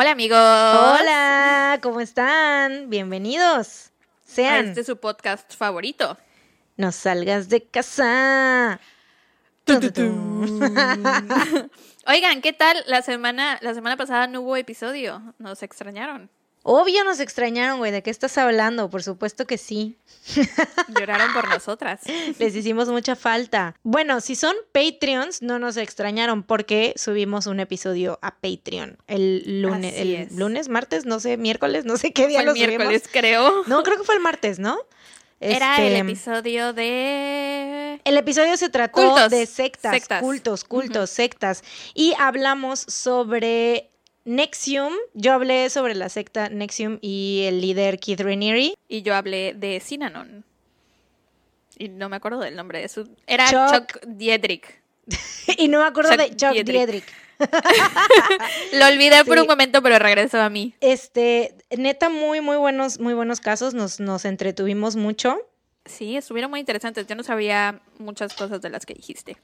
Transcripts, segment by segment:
Hola amigos. Hola, ¿cómo están? Bienvenidos. Sean. Este es su podcast favorito. No salgas de casa. Oigan, ¿qué tal? La semana, la semana pasada no hubo episodio. Nos extrañaron. Obvio nos extrañaron, güey. ¿De qué estás hablando? Por supuesto que sí. Lloraron por nosotras. Les hicimos mucha falta. Bueno, si son Patreons, no nos extrañaron porque subimos un episodio a Patreon el lunes, Así el es. lunes, martes, no sé, miércoles, no sé qué día Fue lo el miércoles, creo. No, creo que fue el martes, ¿no? Era el Este, episodio de... El episodio se trató Cultos. de sectas, Sectas. cultos, cultos, sectas. Y hablamos sobre Nexium. Yo hablé sobre la secta Nexium y el líder Keith Raniere. Y yo hablé de Sinanon. Y no me acuerdo del nombre de su... Era Chuck. Chuck, Diedrich. y no me acuerdo Chuck de Chuck Diedrich. Diedrich. Lo olvidé por un momento, pero regresó a mí. Este, neta, muy, muy buenos, muy buenos casos. Nos, nos entretuvimos mucho. Sí, estuvieron muy interesantes. Yo no sabía muchas cosas de las que dijiste.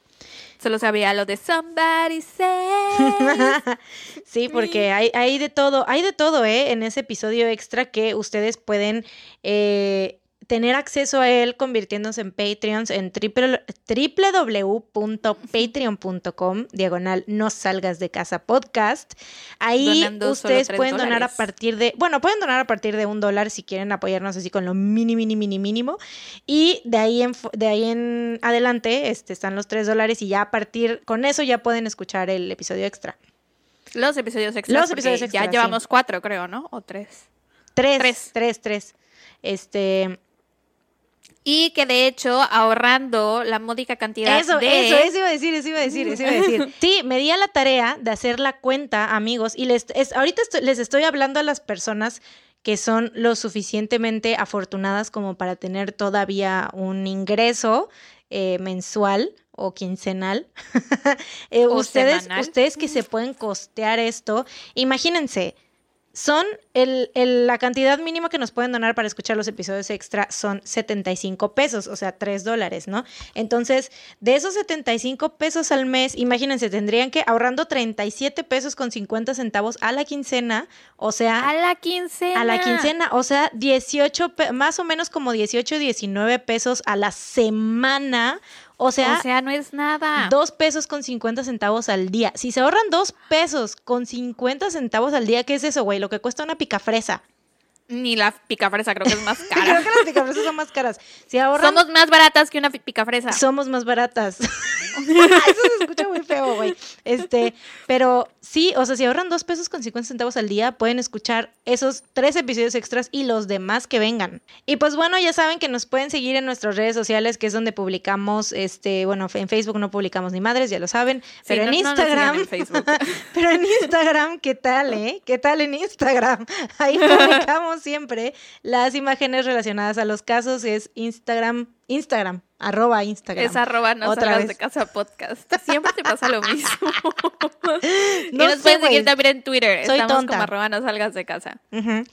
Solo sabía lo de Somebody Say. sí, porque hay, hay de todo, hay de todo, ¿eh? En ese episodio extra que ustedes pueden eh, tener acceso a él convirtiéndose en Patreons en www.patreon.com, diagonal no salgas de casa podcast. Ahí Donando ustedes pueden donar a partir de, bueno, pueden donar a partir de un dólar si quieren apoyarnos así con lo mini, mini, mini, mínimo. Y de ahí en, de ahí en adelante este, están los tres dólares y ya a partir, con eso ya pueden escuchar el episodio extra. Los episodios extras. Los episodios Ya extras, sí. llevamos cuatro, creo, ¿no? O tres. Tres, Tres. tres, tres. Este, Y que de hecho, ahorrando la módica cantidad eso, de... eso, eso iba a decir, eso iba a decir, eso iba a decir. Sí, me di a la tarea de hacer la cuenta, amigos, y les, es, ahorita estoy- les estoy hablando a las personas que son lo suficientemente afortunadas como para tener todavía un ingreso eh, mensual o quincenal. Eh, O ustedes, semanal. ustedes que se pueden costear esto, imagínense, son el, el- la cantidad mínima que nos pueden donar para escuchar los episodios extra son 75 pesos, o sea, 3 dólares, ¿no? Entonces, de esos 75 pesos al mes, imagínense, tendrían que ahorrando 37 pesos con 50 centavos a la quincena, o sea, A la quincena. a la quincena, o sea, 18, pe- más o menos como 18, 19 pesos a la semana, o sea, o sea, no es nada. Dos pesos con 50 centavos al día. Si se ahorran dos pesos con 50 centavos al día, ¿qué es eso, güey? Lo que cuesta una picafresa. Ni la picafresa creo que es más Creo cara. que las picafresas son más caras. Si ahorran, Somos más baratas que una picafresa. somos más baratas. Eso se escucha muy feo, güey. Este, pero sí, o sea, si ahorran dos pesos con 50 centavos al día, pueden escuchar esos tres episodios extras y los demás que vengan. Y pues bueno, ya saben que nos pueden seguir en nuestras redes sociales, que es donde publicamos, este, bueno, en Facebook no publicamos ni madres, ya lo saben, pero en no Instagram. en Facebook. Pero en Instagram, ¿qué tal, eh? ¿Qué tal en Instagram? Ahí publicamos siempre las imágenes relacionadas a los casos. Es Instagram, Instagram, arroba Instagram. Es arroba no Otra salgas vez. de casa podcast. Siempre te pasa lo mismo. y No nos sé, pueden seguir también en Twitter. Soy Estamos tonta. como arroba no salgas de casa.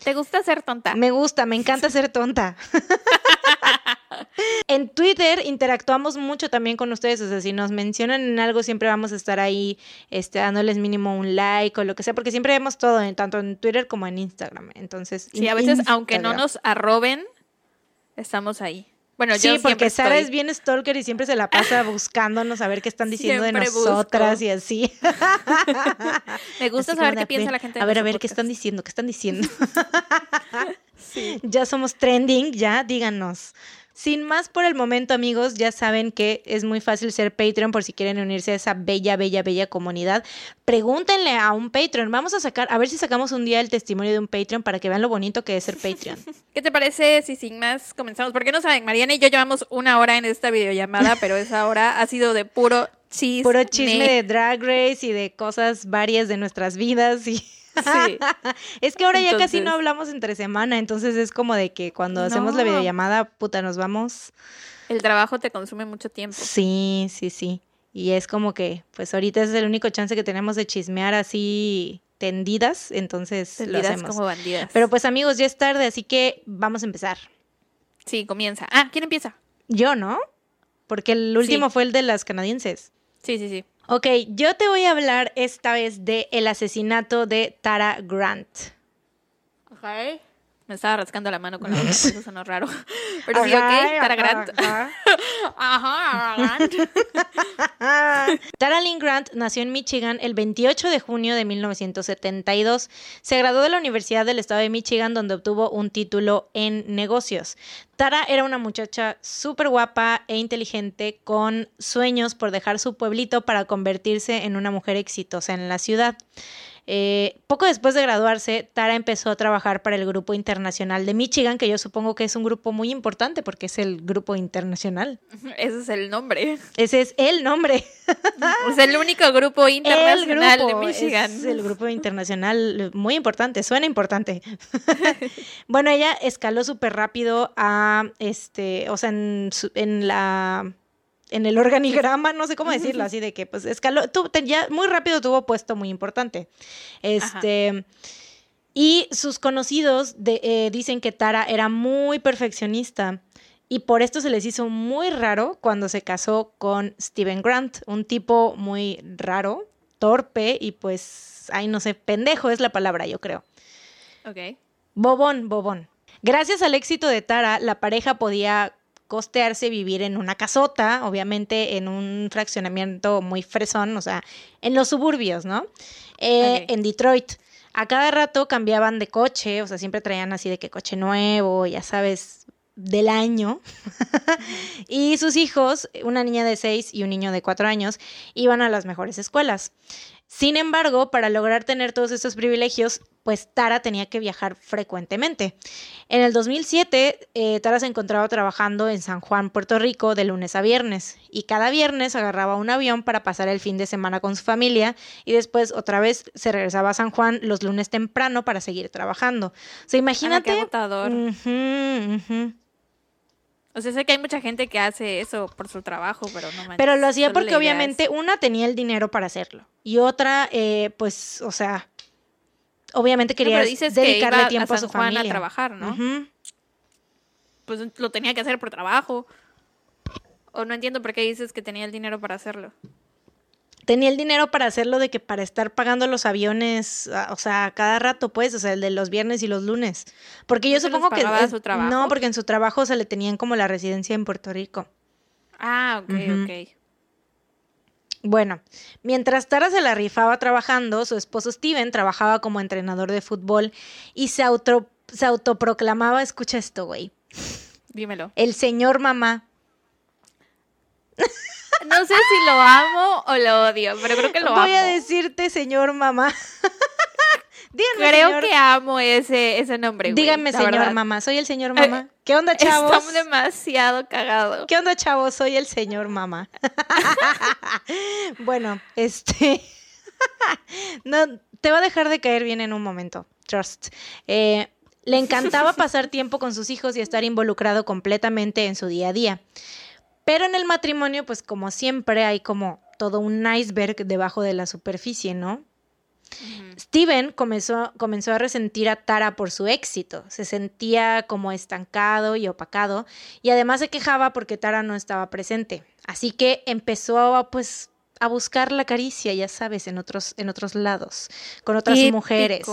¿Te gusta ser tonta? Me gusta, me encanta ser tonta. en Twitter interactuamos mucho también con ustedes, o sea, si nos mencionan en algo siempre vamos a estar ahí este, dándoles mínimo un like o lo que sea, porque siempre vemos todo, en- tanto en Twitter como en Instagram. Entonces, Sí, a veces, aunque no nos arroben, estamos ahí. Bueno, Sí, yo porque Sara estoy. es bien stalker y siempre se la pasa buscándonos a ver qué están diciendo de nosotras busco. y así. Me gusta Así saber qué piensa "Ven, la gente. A de ver, a ver, ¿qué podcast". están diciendo? ¿Qué están diciendo? Sí. ya somos trending, ya díganos. Sin más por el momento, amigos, ya saben que es muy fácil ser Patreon por si quieren unirse a esa bella, bella, bella comunidad. Pregúntenle a un Patreon. Vamos a sacar, a ver si sacamos un día el testimonio de un Patreon para que vean lo bonito que es ser Patreon. ¿Qué te parece si sin más comenzamos? Porque no saben, Mariana y yo llevamos una hora en esta videollamada, pero esa hora ha sido de puro chisme. Puro chisme de Drag Race y de cosas varias de nuestras vidas y... Sí. Es que ahora ya casi no hablamos entre semana, entonces es como de que cuando hacemos la videollamada, puta, nos vamos. El trabajo te consume mucho tiempo. Sí, sí, sí. Y es como que, pues ahorita es el único chance que tenemos de chismear así tendidas, entonces lo hacemos. como bandidas. Pero pues amigos, ya es tarde, así que vamos a empezar. Sí, comienza. Ah, ¿quién empieza? Yo, ¿no? Porque el último Sí. fue el de las canadienses. Sí, sí, sí. Ok, yo te voy a hablar esta vez de el asesinato de Tara Grant. Ok. Me estaba rascando la mano con la boca, por eso sonó raro. Pero sí, ok, Tara Grant. Ajá. Ajá, Grant. Tara Lynn Grant nació en Michigan el 28 de junio de 1972. Se graduó de la Universidad del Estado de Michigan donde obtuvo un título en negocios. Tara era una muchacha súper guapa e inteligente con sueños por dejar su pueblito para convertirse en una mujer exitosa en la ciudad. Eh, poco después de graduarse, Tara empezó a trabajar para el Grupo Internacional de Michigan, que yo supongo que es un grupo muy importante porque es el Grupo Internacional. Ese es el nombre. Ese es el nombre. Es el único grupo internacional grupo de Michigan. Es el grupo internacional muy importante, suena importante. bueno, ella escaló súper rápido a este, o sea, en, en la en el organigrama, no sé cómo decirlo, así de que pues escaló, ya muy rápido tuvo puesto muy importante. Este y sus conocidos de- eh, dicen que Tara era muy perfeccionista y por esto se les hizo muy raro cuando se casó con Steven Grant, un tipo muy raro, torpe y pues, ay no sé, pendejo es la palabra, yo creo. Ok. Bobón, bobón. Gracias al éxito de Tara, la pareja podía costearse vivir en una casota, obviamente en un fraccionamiento muy fresón, o sea, en los suburbios, ¿no? Eh. En Detroit. A cada rato cambiaban de coche, o sea, siempre traían así de que coche nuevo, ya sabes, del año. y sus hijos, una niña de seis y un niño de cuatro años, iban a las mejores escuelas. Sin embargo, para lograr tener todos estos privilegios, pues Tara tenía que viajar frecuentemente. En el 2007, eh, Tara se encontraba trabajando en San Juan, Puerto Rico, de lunes a viernes, y cada viernes agarraba un avión para pasar el fin de semana con su familia y después otra vez se regresaba a San Juan los lunes temprano para seguir trabajando. O sea, Ana, imagínate... qué agotador. Ujú. O sea, sé que hay mucha gente que hace eso por su trabajo, pero no manches, Pero lo hacía porque obviamente es- una tenía el dinero para hacerlo y otra, eh, pues, o sea, obviamente quería que dedicarle tiempo a a, su Juan familia. a trabajar, ¿no? Pues lo tenía que hacer por trabajo. O no entiendo por qué dices que tenía el dinero para hacerlo. Tenía el dinero para hacerlo de que para estar pagando los aviones, ah, o sea, cada rato, pues, o sea, el de los viernes y los lunes. Porque yo ¿No se los supongo que su trabajo? no, porque en su trabajo se le tenían como la residencia en Puerto Rico. Ah, ok, ok. Bueno, mientras Tara se la rifaba trabajando, su esposo Steven trabajaba como entrenador de fútbol y se, auto, se autoproclamaba, escucha esto, güey, Dímelo. el señor mamá. No sé si lo amo o lo odio, pero creo que lo Voy amo. a decirte señor mamá. Díganme, Creo señor, que amo ese, ese nombre, güey, díganme señor verdad. Eh, mamá, soy el señor mamá. ¿Qué onda, chavos? Está demasiado cagado. ¿Qué onda, chavos? Soy el señor mamá. bueno, este. no, te va a dejar de caer bien en un momento. Trust. Eh, le encantaba pasar tiempo con sus hijos y estar involucrado completamente en su día a día. Pero en el matrimonio, pues como siempre, hay como todo un iceberg debajo de la superficie, ¿no? Steven comenzó, comenzó a resentir a Tara por su éxito. Se sentía como estancado y opacado y además se quejaba porque Tara no estaba presente. Así que empezó a, pues, a buscar la caricia, ya sabes, en otros, en otros lados, con otras Típico. mujeres.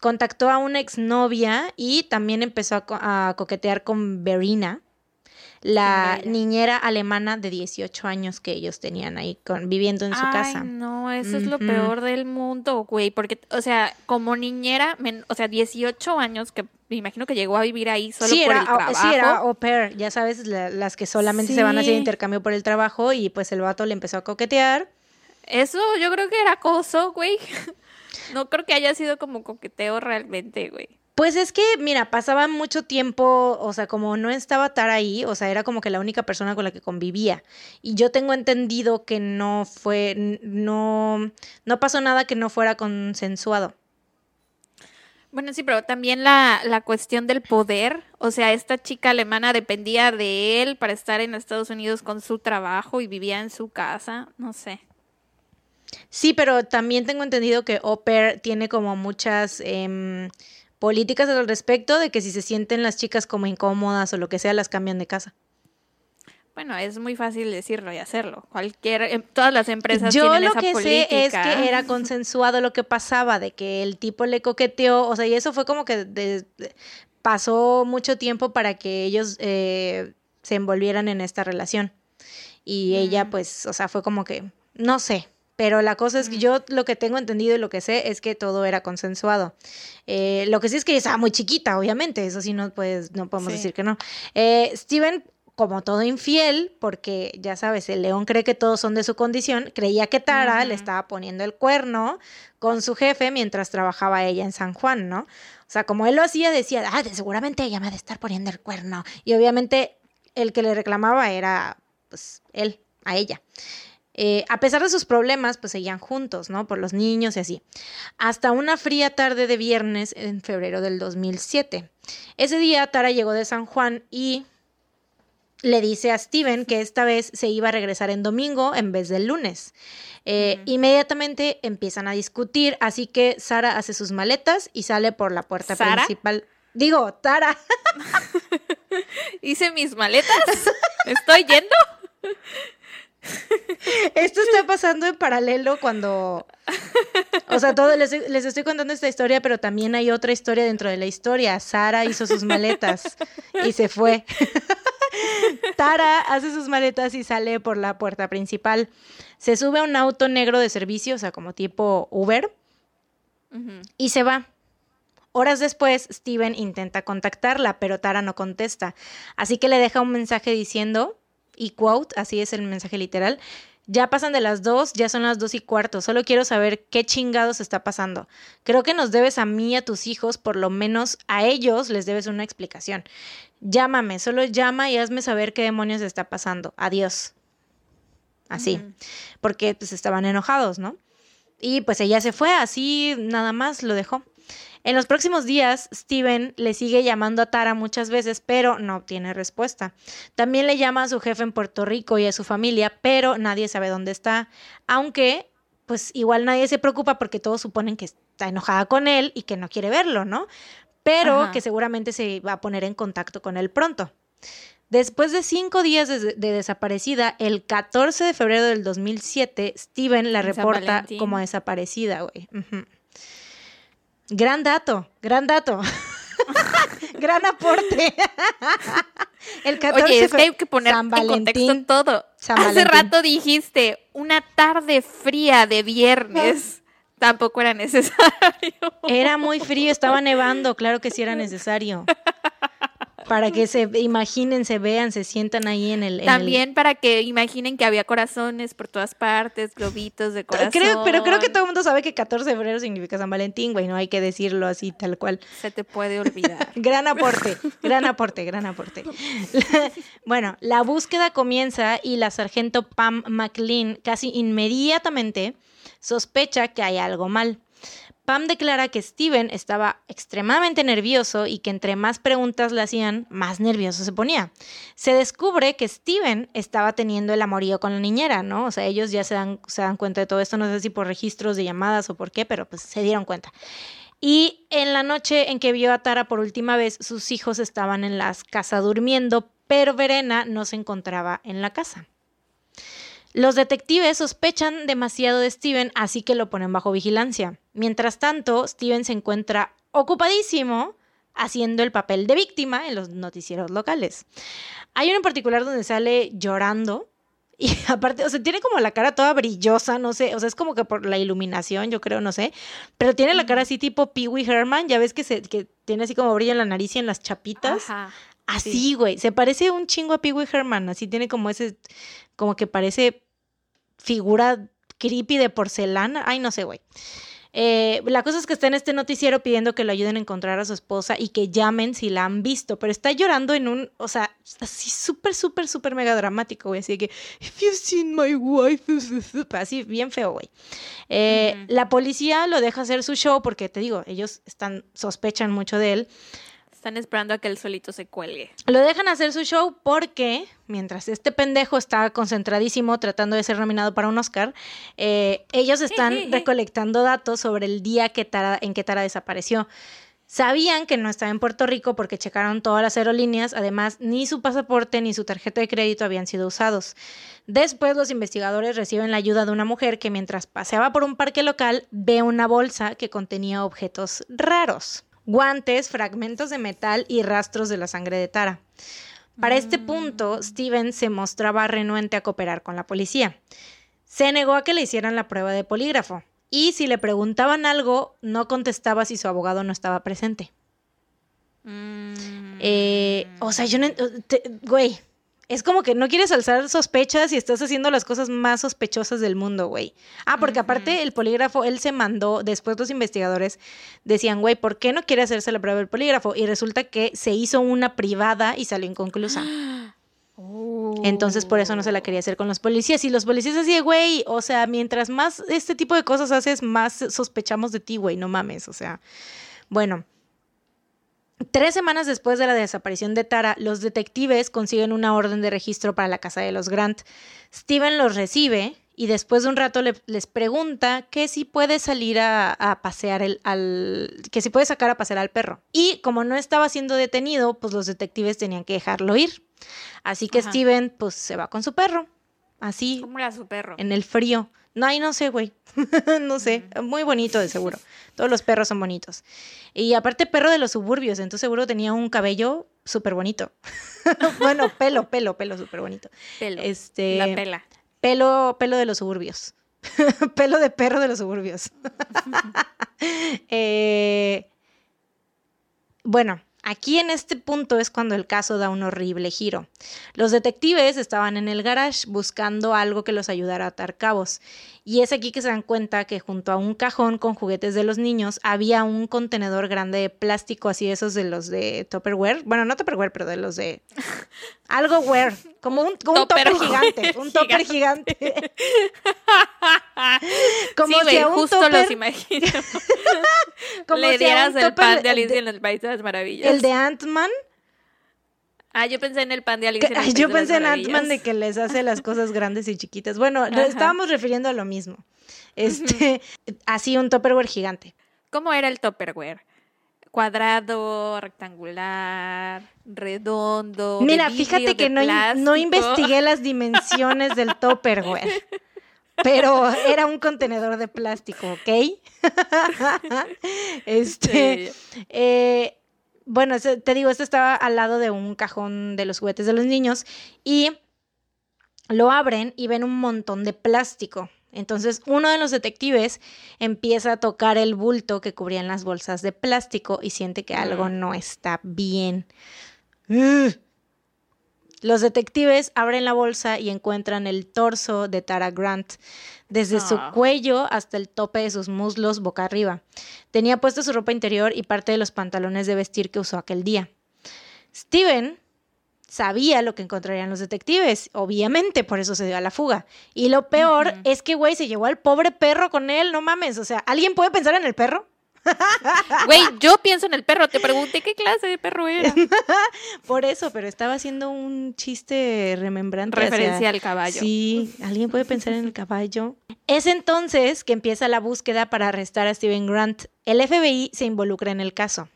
Contactó a una exnovia y también empezó a, co- a coquetear con Verena, la niñera alemana de 18 años que ellos tenían ahí con, viviendo en su Ay, casa. no, eso es lo peor del mundo, güey. Porque, o sea, como niñera, men- o sea, 18 años que me imagino que llegó a vivir ahí solo sí, por era, el trabajo. sí, era au pair, ya sabes, la- las que solamente se van a hacer intercambio por el trabajo y pues el vato le empezó a coquetear. Eso yo creo que era acoso, güey. No creo que haya sido como coqueteo realmente, güey. Pues es que, mira, pasaba mucho tiempo, o sea, como no estaba Tara ahí, o sea, era como que la única persona con la que convivía. Y yo tengo entendido que no fue, no, no pasó nada que no fuera consensuado. Bueno, sí, pero también la, la cuestión del poder. O sea, esta chica alemana dependía de él para estar en Estados Unidos con su trabajo y vivía en su casa. No sé. Sí, pero también tengo entendido que Pair tiene como muchas em, políticas al respecto de que si se sienten las chicas como incómodas o lo que sea, las cambian de casa. Bueno, es muy fácil decirlo y hacerlo. Cualquier, em, todas las empresas Yo tienen lo esa que política. sé es que era consensuado lo que pasaba, de que el tipo le coqueteó, o sea, y eso fue como que de- de- pasó mucho tiempo para que ellos eh, se envolvieran en esta relación. Y ella, Mm. pues, o sea, fue como que, no sé, pero la cosa es que yo lo que tengo entendido y lo que sé es que todo era consensuado. Eh, lo que sí es que estaba muy chiquita, obviamente, eso sí no, pues, no podemos Sí. decir que no. Eh, Steven, como todo infiel, porque ya sabes, el león cree que todos son de su condición, creía que Tara le estaba poniendo el cuerno con su jefe mientras trabajaba ella en San Juan, ¿no? O sea, como él lo hacía, decía, ah, de- seguramente ella me ha de estar poniendo el cuerno. Y obviamente el que le reclamaba era, pues, él, a ella. Eh, a pesar de sus problemas, pues seguían juntos, ¿no? Por los niños y así. Hasta una fría tarde de viernes en febrero del 2007. Ese día Tara llegó de San Juan y le dice a Steven que esta vez se iba a regresar en domingo en vez del lunes. Eh. Inmediatamente empiezan a discutir, así que Sara hace sus maletas y sale por la puerta ¿Sara? principal. Digo, Tara. Hice mis maletas. Estoy yendo. Esto está pasando en paralelo cuando. O sea, todo les, les estoy contando esta historia, pero también hay otra historia dentro de la historia. Sara hizo sus maletas y se fue. Tara hace sus maletas y sale por la puerta principal. Se sube a un auto negro de servicio, o sea, como tipo Uber, y se va. Horas después, Steven intenta contactarla, pero Tara no contesta. Así que le deja un mensaje diciendo, y quote, así es el mensaje literal, ya pasan de las dos, ya son las dos y cuarto, solo quiero saber qué chingados está pasando. Creo que nos debes a mí y a tus hijos, por lo menos a ellos les debes una explicación. Llámame, solo llama y hazme saber qué demonios está pasando. Adiós. Así, porque pues estaban enojados, ¿no? Y pues ella se fue, así nada más lo dejó. En los próximos días, Steven le sigue llamando a Tara muchas veces, pero no obtiene respuesta. También le llama a su jefe en Puerto Rico y a su familia, pero nadie sabe dónde está. Aunque, pues igual nadie se preocupa porque todos suponen que está enojada con él y que no quiere verlo, ¿no? Pero Ajá. que seguramente se va a poner en contacto con él pronto. Después de cinco días de, de desaparecida, el 14 de febrero del 2007, Steven la reporta como desaparecida, güey. Gran dato, gran dato. gran aporte. el 14 Oye, es que hay que poner San en contexto Valentín. todo. San Hace Valentín. rato dijiste una tarde fría de viernes. Tampoco era necesario. Era muy frío, estaba nevando, claro que sí era necesario. Para que se imaginen, se vean, se sientan ahí en el... en el- También para que imaginen que había corazones por todas partes, globitos de corazón. Creo, pero creo que todo el mundo sabe que 14 de febrero significa San Valentín, güey, no hay que decirlo así tal cual. Se te puede olvidar. Gran aporte, gran aporte, gran aporte. bueno, la búsqueda comienza y la sargento Pam McLean casi inmediatamente sospecha que hay algo mal. Pam declara que Steven estaba extremadamente nervioso y que entre más preguntas le hacían, más nervioso se ponía. Se descubre que Steven estaba teniendo el amorío con la niñera, ¿no? O sea, ellos ya se dan, se dan cuenta de todo esto, no sé si por registros de llamadas o por qué, pero pues se dieron cuenta. Y en la noche en que vio a Tara por última vez, sus hijos estaban en la casa durmiendo, pero Verena no se encontraba en la casa. Los detectives sospechan demasiado de Steven, así que lo ponen bajo vigilancia. Mientras tanto, Steven se encuentra ocupadísimo haciendo el papel de víctima en los noticieros locales. Hay uno en particular donde sale llorando y aparte, o sea, tiene como la cara toda brillosa, no sé, o sea, es como que por la iluminación, yo creo, no sé, pero tiene la cara así tipo Pee Wee Herman, ya ves que, se, que tiene así como brillo en la nariz y en las chapitas. Ajá. Así, güey. Se parece un chingo a Pee Wee Herman. Así tiene como ese. Como que parece figura creepy de porcelana. Ay, no sé, güey. Eh, la cosa es que está en este noticiero pidiendo que lo ayuden a encontrar a su esposa y que llamen si la han visto, pero está llorando en un, o sea, así súper, súper, súper mega dramático, güey, así que, if you've seen my wife, así bien feo, güey. Eh. La policía lo deja hacer su show porque, te digo, ellos están, sospechan mucho de él. Están esperando a que el solito se cuelgue. Lo dejan hacer su show porque, mientras este pendejo está concentradísimo tratando de ser nominado para un Oscar, eh, ellos están recolectando datos sobre el día que Tara, en que Tara desapareció. Sabían que no estaba en Puerto Rico porque checaron todas las aerolíneas, además ni su pasaporte ni su tarjeta de crédito habían sido usados. Después los investigadores reciben la ayuda de una mujer que mientras paseaba por un parque local ve una bolsa que contenía objetos raros, guantes, fragmentos de metal y rastros de la sangre de Tara. Para este punto, Steven se mostraba renuente a cooperar con la policía. Se negó a que le hicieran la prueba de polígrafo, y si le preguntaban algo, no contestaba si su abogado no estaba presente. Mm. Eh, o sea, yo no... te- güey, es como que no quieres alzar sospechas y estás haciendo las cosas más sospechosas del mundo, güey. Ah, porque aparte el polígrafo, él se mandó, después los investigadores decían, güey, ¿por qué no quiere hacerse la prueba del polígrafo? Y resulta que se hizo una privada y salió inconclusa. Entonces por eso no se la quería hacer con los policías. Y los policías así, güey, o sea, mientras más este tipo de cosas haces, más sospechamos de ti, güey, no mames, o sea. Bueno, tres semanas después de la desaparición de Tara, los detectives consiguen una orden de registro para la casa de los Grant. Steven los recibe y después de un rato le- les pregunta que si puede salir a, a pasear el, al... que si puede sacar a pasear al perro. Y como no estaba siendo detenido, pues los detectives tenían que dejarlo ir. Así que Ajá. Steven pues se va con su perro. Así, ¿Cómo era su perro? en el frío. No, no sé, güey. no sé. Muy bonito, de seguro. Todos los perros son bonitos. Y aparte, perro de los suburbios. Entonces, seguro tenía un cabello súper bonito. bueno, pelo, pelo, pelo súper bonito. Pelo. Este. La pela. Pelo, pelo de los suburbios. pelo de perro de los suburbios. Eh, bueno, aquí en este punto es cuando el caso da un horrible giro. Los detectives estaban en el garage buscando algo que los ayudara a atar cabos. Y es aquí que se dan cuenta que junto a un cajón con juguetes de los niños había un contenedor grande de plástico, así esos de los de Tupperware. Bueno, no Tupperware, pero de los de algo wear, como un, como un Tupper topper gigante, un topper gigante. Como sí, si a un justo topper- los imagino. como Le si dieras el pan de de- Alicia en el País de las Maravillas. El de Ant-Man. Ah, yo pensé en el pan de Alicia que- en el País yo de las pensé en. Ant-Man de que les hace las cosas grandes y chiquitas. Bueno, Ajá. estábamos refiriendo a lo mismo. Este, así un topperware gigante. ¿Cómo era el Tupperware? Cuadrado, rectangular, redondo. de Mira, vidrio, fíjate de que no, in- no plástico. investigué las dimensiones del topperware. Pero era un contenedor de plástico, ¿ok? este, Sí. eh, bueno, te digo, este estaba al lado de un cajón de los juguetes de los niños y lo abren y ven un montón de plástico. Entonces, uno de los detectives empieza a tocar el bulto que cubrían las bolsas de plástico y siente que algo Mm. no está bien. Ugh. Los detectives abren la bolsa y encuentran el torso de Tara Grant, desde su Ah. cuello hasta el tope de sus muslos boca arriba. Tenía puesta su ropa interior y parte de los pantalones de vestir que usó aquel día. Steven sabía lo que encontrarían los detectives, obviamente, por eso se dio a la fuga. Y lo peor es que, güey, se llevó al pobre perro con él, no mames. O sea, ¿alguien puede pensar en el perro? Güey, yo pienso en el perro. Te pregunté qué clase de perro era. Por eso, pero estaba haciendo un chiste remembrante. hacia- Referencia al caballo. Sí, alguien puede pensar en el caballo. Es entonces que empieza la búsqueda para arrestar a Steven Grant. El FBI se involucra en el caso.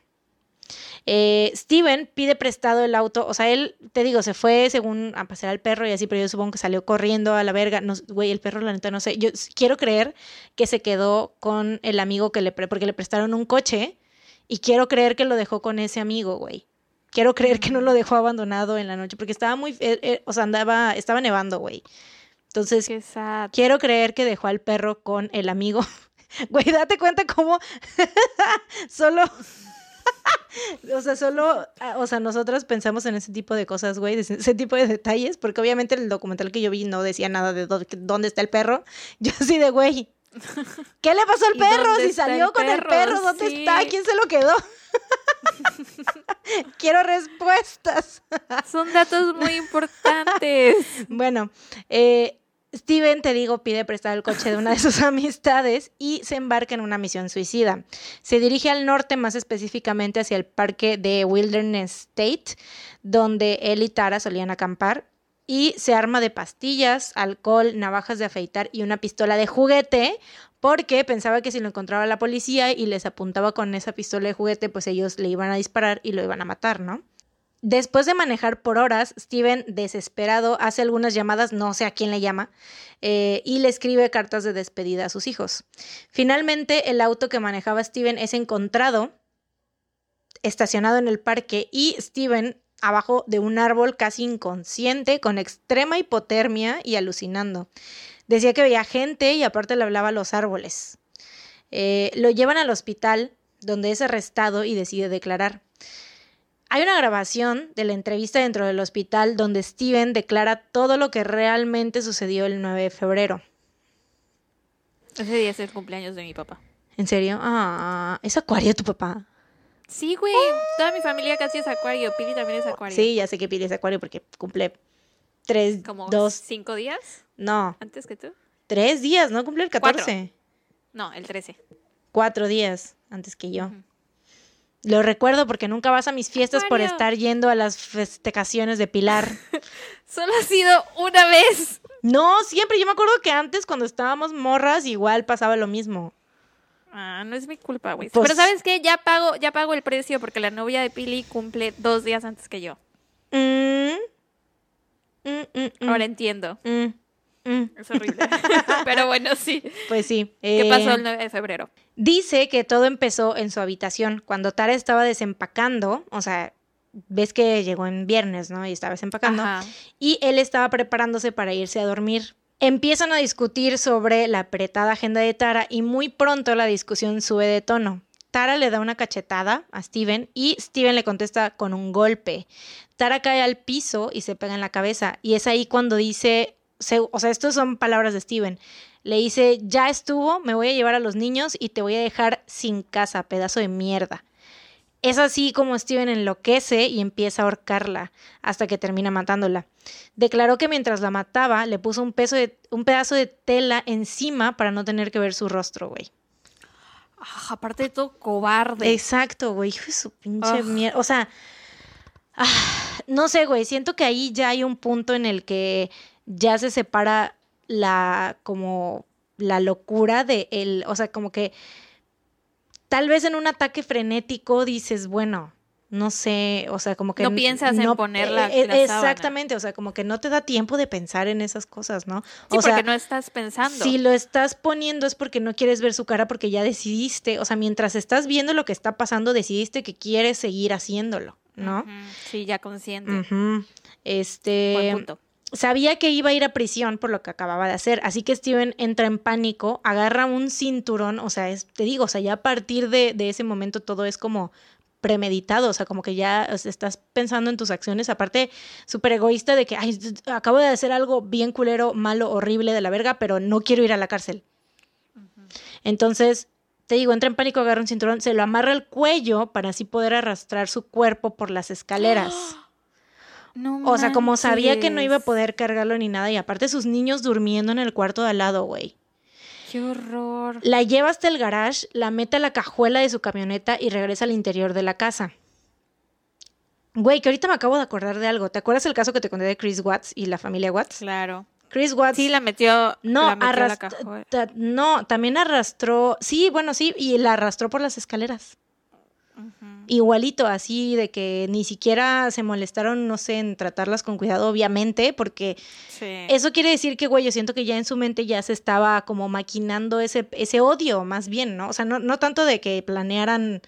Eh, Steven pide prestado el auto, o sea, él, te digo, se fue según a pasear al perro y así, pero yo supongo que salió corriendo a la verga. No, güey, el perro, la neta, no sé. Yo quiero creer que se quedó con el amigo que le, pre- porque le prestaron un coche y quiero creer que lo dejó con ese amigo, güey. Quiero creer que no lo dejó abandonado en la noche, porque estaba muy, eh, eh, o sea, andaba, estaba nevando, güey. Entonces, Qué sad. quiero creer que dejó al perro con el amigo. Güey, date cuenta cómo solo, o sea, solo, ah, o sea, nosotros pensamos en ese tipo de cosas, güey, ese, tipo de detalles, porque obviamente el documental que yo vi no decía nada de dó- dónde está el perro. Yo así de, güey, ¿qué le pasó al ¿Y perro? Si salió el con el perro? perro, ¿dónde Sí. está? ¿Quién se lo quedó? Quiero respuestas. Son datos muy importantes. Bueno, eh, Steven, te digo, pide prestar el coche de una de sus amistades y se embarca en una misión suicida. Se dirige al norte, más específicamente hacia el parque de Wilderness State, donde él y Tara solían acampar. y se arma de pastillas, alcohol, navajas de afeitar y una pistola de juguete porque pensaba que si lo encontraba la policía y les apuntaba con esa pistola de juguete, pues ellos le iban a disparar y lo iban a matar, ¿no? Después de manejar por horas, Steven, desesperado, hace algunas llamadas, no sé a quién le llama, eh, y le escribe cartas de despedida a sus hijos. Finalmente, el auto que manejaba Steven es encontrado estacionado en el parque y Steven abajo de un árbol casi inconsciente, con extrema hipotermia y alucinando. Decía que veía gente y aparte le hablaba a los árboles. Eh, lo llevan al hospital, donde es arrestado y decide declarar. Hay una grabación de la entrevista dentro del hospital donde Steven declara todo lo que realmente sucedió el 9 de febrero. Ese día es el cumpleaños de mi papá. ¿En serio? Ah, ¿es acuario tu papá? Sí, güey. Toda mi familia casi es acuario. Pili también es acuario. Sí, ya sé que Pili es acuario porque cumple tres, ¿Como dos, cinco días no, antes que tú? tres días, ¿no? Cumple el 14. No, el 13. Cuatro días antes que yo. Lo recuerdo porque nunca vas a mis fiestas por estar yendo a las festecaciones de Pilar. Solo ha sido una vez. No, siempre. Yo me acuerdo que antes, cuando estábamos morras, igual pasaba lo mismo. Ah, no es mi culpa, güey. Pues- Pero ¿sabes qué? Ya pago, ya pago el precio porque la novia de Pili cumple dos días antes que yo. Mm, mm, mm, Ahora entiendo. Mm. Es horrible. Pero bueno, sí. Pues sí. ¿Qué eh, pasó el 9 de febrero? Dice que todo empezó en su habitación, cuando Tara estaba desempacando, o sea, ves que llegó en viernes, ¿no? Y estaba desempacando. Ajá. y él estaba preparándose para irse a dormir. Empiezan a discutir sobre la apretada agenda de Tara y muy pronto la discusión sube de tono. Tara le da una cachetada a Steven y Steven le contesta con un golpe. Tara cae al piso y se pega en la cabeza y es ahí cuando dice, se- o sea, estas son palabras de Steven. Le dice, ya estuvo, me voy a llevar a los niños y te voy a dejar sin casa, pedazo de mierda. Es así como Steven enloquece y empieza a ahorcarla hasta que termina matándola. Declaró que mientras la mataba le puso un, peso de- un pedazo de tela encima para no tener que ver su rostro, güey. Ah, aparte de todo, cobarde. Exacto, güey. Hijo de su pinche Ugh. mierda. O sea, ah, no sé, güey. Siento que ahí ya hay un punto en el que ya se separa la, como, la locura de él. O sea, como que tal vez en un ataque frenético dices, bueno, no sé, o sea, como que No piensas en poner la- eh, eh, sábana. Exactamente, o sea, como que no te da tiempo de pensar en esas cosas, ¿no? Sí, o sea, porque no estás pensando. si lo estás poniendo es porque no quieres ver su cara porque ya decidiste, o sea, mientras estás viendo lo que está pasando, decidiste que quieres seguir haciéndolo, ¿no? Sí, ya consciente. Este Buen punto. Sabía que iba a ir a prisión por lo que acababa de hacer, así que Steven entra en pánico, agarra un cinturón, o sea, es- te digo, o sea, ya a partir de, de ese momento todo es como premeditado, o sea, como que ya estás pensando en tus acciones, aparte súper egoísta de que, ay, acabo de hacer algo bien culero, malo, horrible de la verga, pero no quiero ir a la cárcel. Entonces, te digo, entra en pánico, agarra un cinturón, se lo amarra al cuello para así poder arrastrar su cuerpo por las escaleras. No O sea, como sabía que no iba a poder cargarlo ni nada, y aparte sus niños durmiendo en el cuarto de al lado, güey. Qué horror. La lleva hasta el garage, la mete a la cajuela de su camioneta y regresa al interior de la casa. Güey, que ahorita me acabo de acordar de algo. ¿Te acuerdas el caso que te conté de Chris Watts y la familia Watts? Claro. Chris Watts. Sí, la metió. no, la metió a la ta- no, también arrastró. Sí, bueno, sí, y la arrastró por las escaleras. Ujú. Igualito, así de que ni siquiera se molestaron, no sé, en tratarlas con cuidado, obviamente, porque Sí. Eso quiere decir que, güey, yo siento que ya en su mente ya se estaba como maquinando ese, ese odio, más bien, ¿no? O sea, no, no tanto de que planearan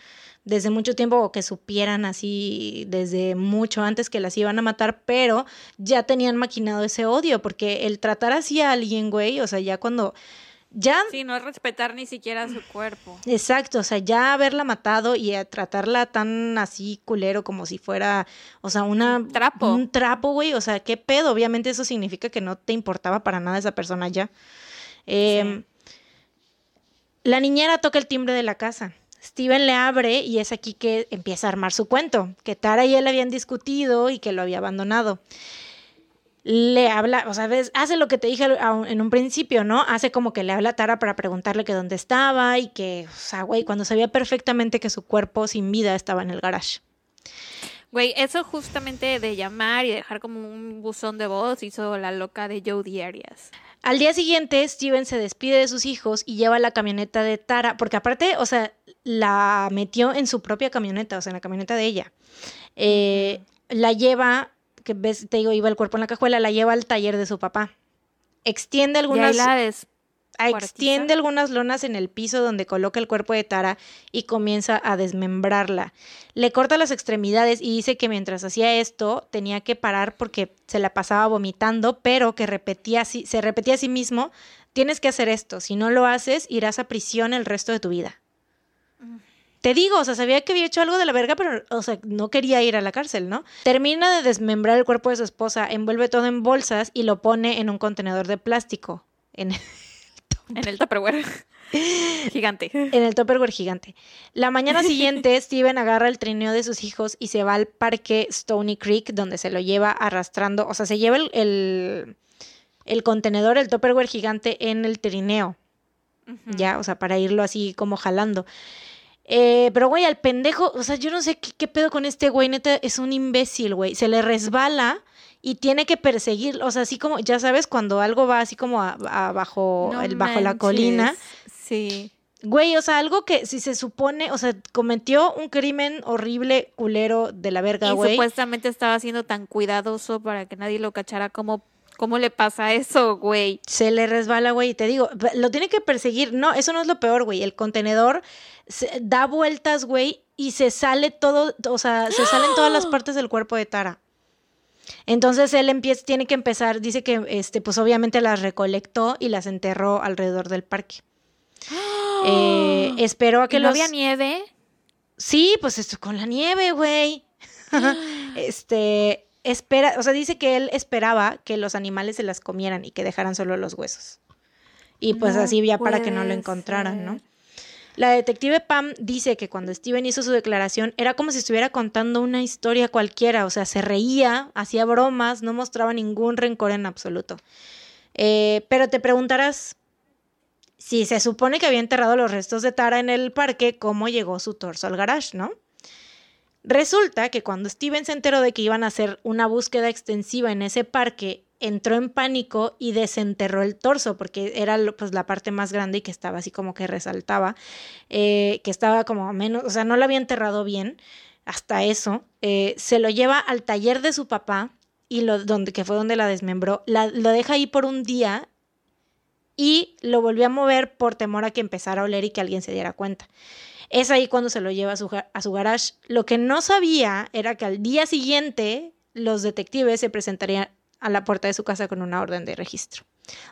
desde mucho tiempo o que supieran así desde mucho antes que las iban a matar, pero ya tenían maquinado ese odio, porque el tratar así a alguien, güey, o sea, ya cuando... Ya Sí, no respetar ni siquiera su cuerpo. Exacto, o sea, ya haberla matado y a tratarla tan así culero como si fuera, o sea, una Un trapo. un trapo, güey, o sea, qué pedo, obviamente eso significa que no te importaba para nada esa persona ya. Em, La niñera toca el timbre de la casa. Steven le abre y es aquí que empieza a armar su cuento, que Tara y él habían discutido y que lo había abandonado le habla, o sea, ves, hace lo que te dije en un principio, ¿no? Hace como que le habla a Tara para preguntarle que dónde estaba y que, o sea, güey, cuando sabía perfectamente que su cuerpo sin vida estaba en el garage. Güey, eso justamente de llamar y dejar como un buzón de voz hizo la loca de Jodie Arias. Al día siguiente, Steven se despide de sus hijos y lleva la camioneta de Tara, porque aparte, o sea, la metió en su propia camioneta, o sea, en la camioneta de ella. Eh, la lleva, que ves, te digo, iba el cuerpo en la cajuela, la lleva al taller de su papá. Extiende algunas... Y ahí la des- Extiende algunas lonas en el piso donde coloca el cuerpo de Tara y comienza a desmembrarla. Le corta las extremidades y dice que mientras hacía esto tenía que parar porque se la pasaba vomitando, pero que repetía así- se repetía a sí mismo, tienes que hacer esto, si no lo haces irás a prisión el resto de tu vida. Te digo, o sea, sabía que había hecho algo de la verga, pero, o sea, no quería ir a la cárcel, ¿no? Termina de desmembrar el cuerpo de su esposa, envuelve todo en bolsas y lo pone en un contenedor de plástico. En, En el Tupperware. Gigante. en el Tupperware gigante. La mañana siguiente, Steven agarra el trineo de sus hijos y se va al parque Stony Creek, donde se lo lleva arrastrando. O sea, se lleva el, el, el contenedor, el Tupperware gigante en el trineo. Ya, o sea, para irlo así como jalando. Eh, pero, güey, al pendejo, o sea, yo no sé qué, qué pedo con este güey, neta, es un imbécil, güey. Se le resbala y tiene que perseguir, o sea, así como, ya sabes, cuando algo va así como a- a- bajo, No el, bajo la colina. Sí. Güey, o sea, algo que si se supone, o sea, cometió un crimen horrible, culero de la verga, Y güey. supuestamente estaba siendo tan cuidadoso para que nadie lo cachara. ¿Cómo, cómo le pasa eso, güey? Se le resbala, güey, y te digo, lo tiene que perseguir. No, eso no es lo peor, güey. El contenedor se- da vueltas, güey, y se sale todo, o sea, se salen todas las partes del cuerpo de Tara. Entonces él empieza, tiene que empezar, dice que, este, pues obviamente las recolectó y las enterró alrededor del parque. Eh, esperó a que ¿Que no los... había nieve? Sí, pues esto con la nieve, güey. este, espera, o sea, dice que él esperaba que los animales se las comieran y que dejaran solo los huesos. Y pues No así ya para que no lo encontraran, ¿no? La detective Pam dice que cuando Steven hizo su declaración era como si estuviera contando una historia cualquiera, o sea, se reía, hacía bromas, no mostraba ningún rencor en absoluto. Eh, pero te preguntarás, si se supone que había enterrado los restos de Tara en el parque, ¿cómo llegó su torso al garage, no? Resulta que cuando Steven se enteró de que iban a hacer una búsqueda extensiva en ese parque, entró en pánico y desenterró el torso, porque era pues la parte más grande y que estaba así como que resaltaba, eh, que estaba como menos, o sea, no lo había enterrado bien, hasta eso. eh, se lo lleva al taller de su papá, y lo, donde, que fue donde la desmembró, la- lo deja ahí por un día y lo volvió a mover por temor a que empezara a oler y que alguien se diera cuenta. Es ahí cuando se lo lleva a su, a su garage. Lo que no sabía era que al día siguiente los detectives se presentarían a la puerta de su casa con una orden de registro.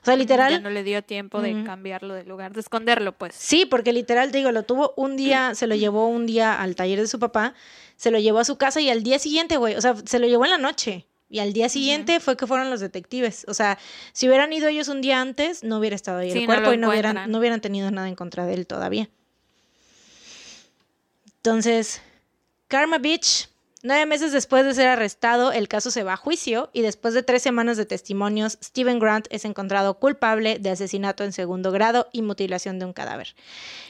O sea, literal, Ya no le dio tiempo de cambiarlo de lugar, de esconderlo, pues. Sí, porque literal, te digo, lo tuvo un día, se lo llevó un día al taller de su papá, se lo llevó a su casa y al día siguiente, güey, o sea, se lo llevó en la noche. Y al día siguiente fue que fueron los detectives. O sea, si hubieran ido ellos un día antes, no hubiera estado ahí Sí, el cuerpo y no hubieran, no hubieran tenido nada en contra de él todavía. Entonces, Karma Beach, nueve meses después de ser arrestado, el caso se va a juicio y después de tres semanas de testimonios, Stephen Grant es encontrado culpable de asesinato en segundo grado y mutilación de un cadáver.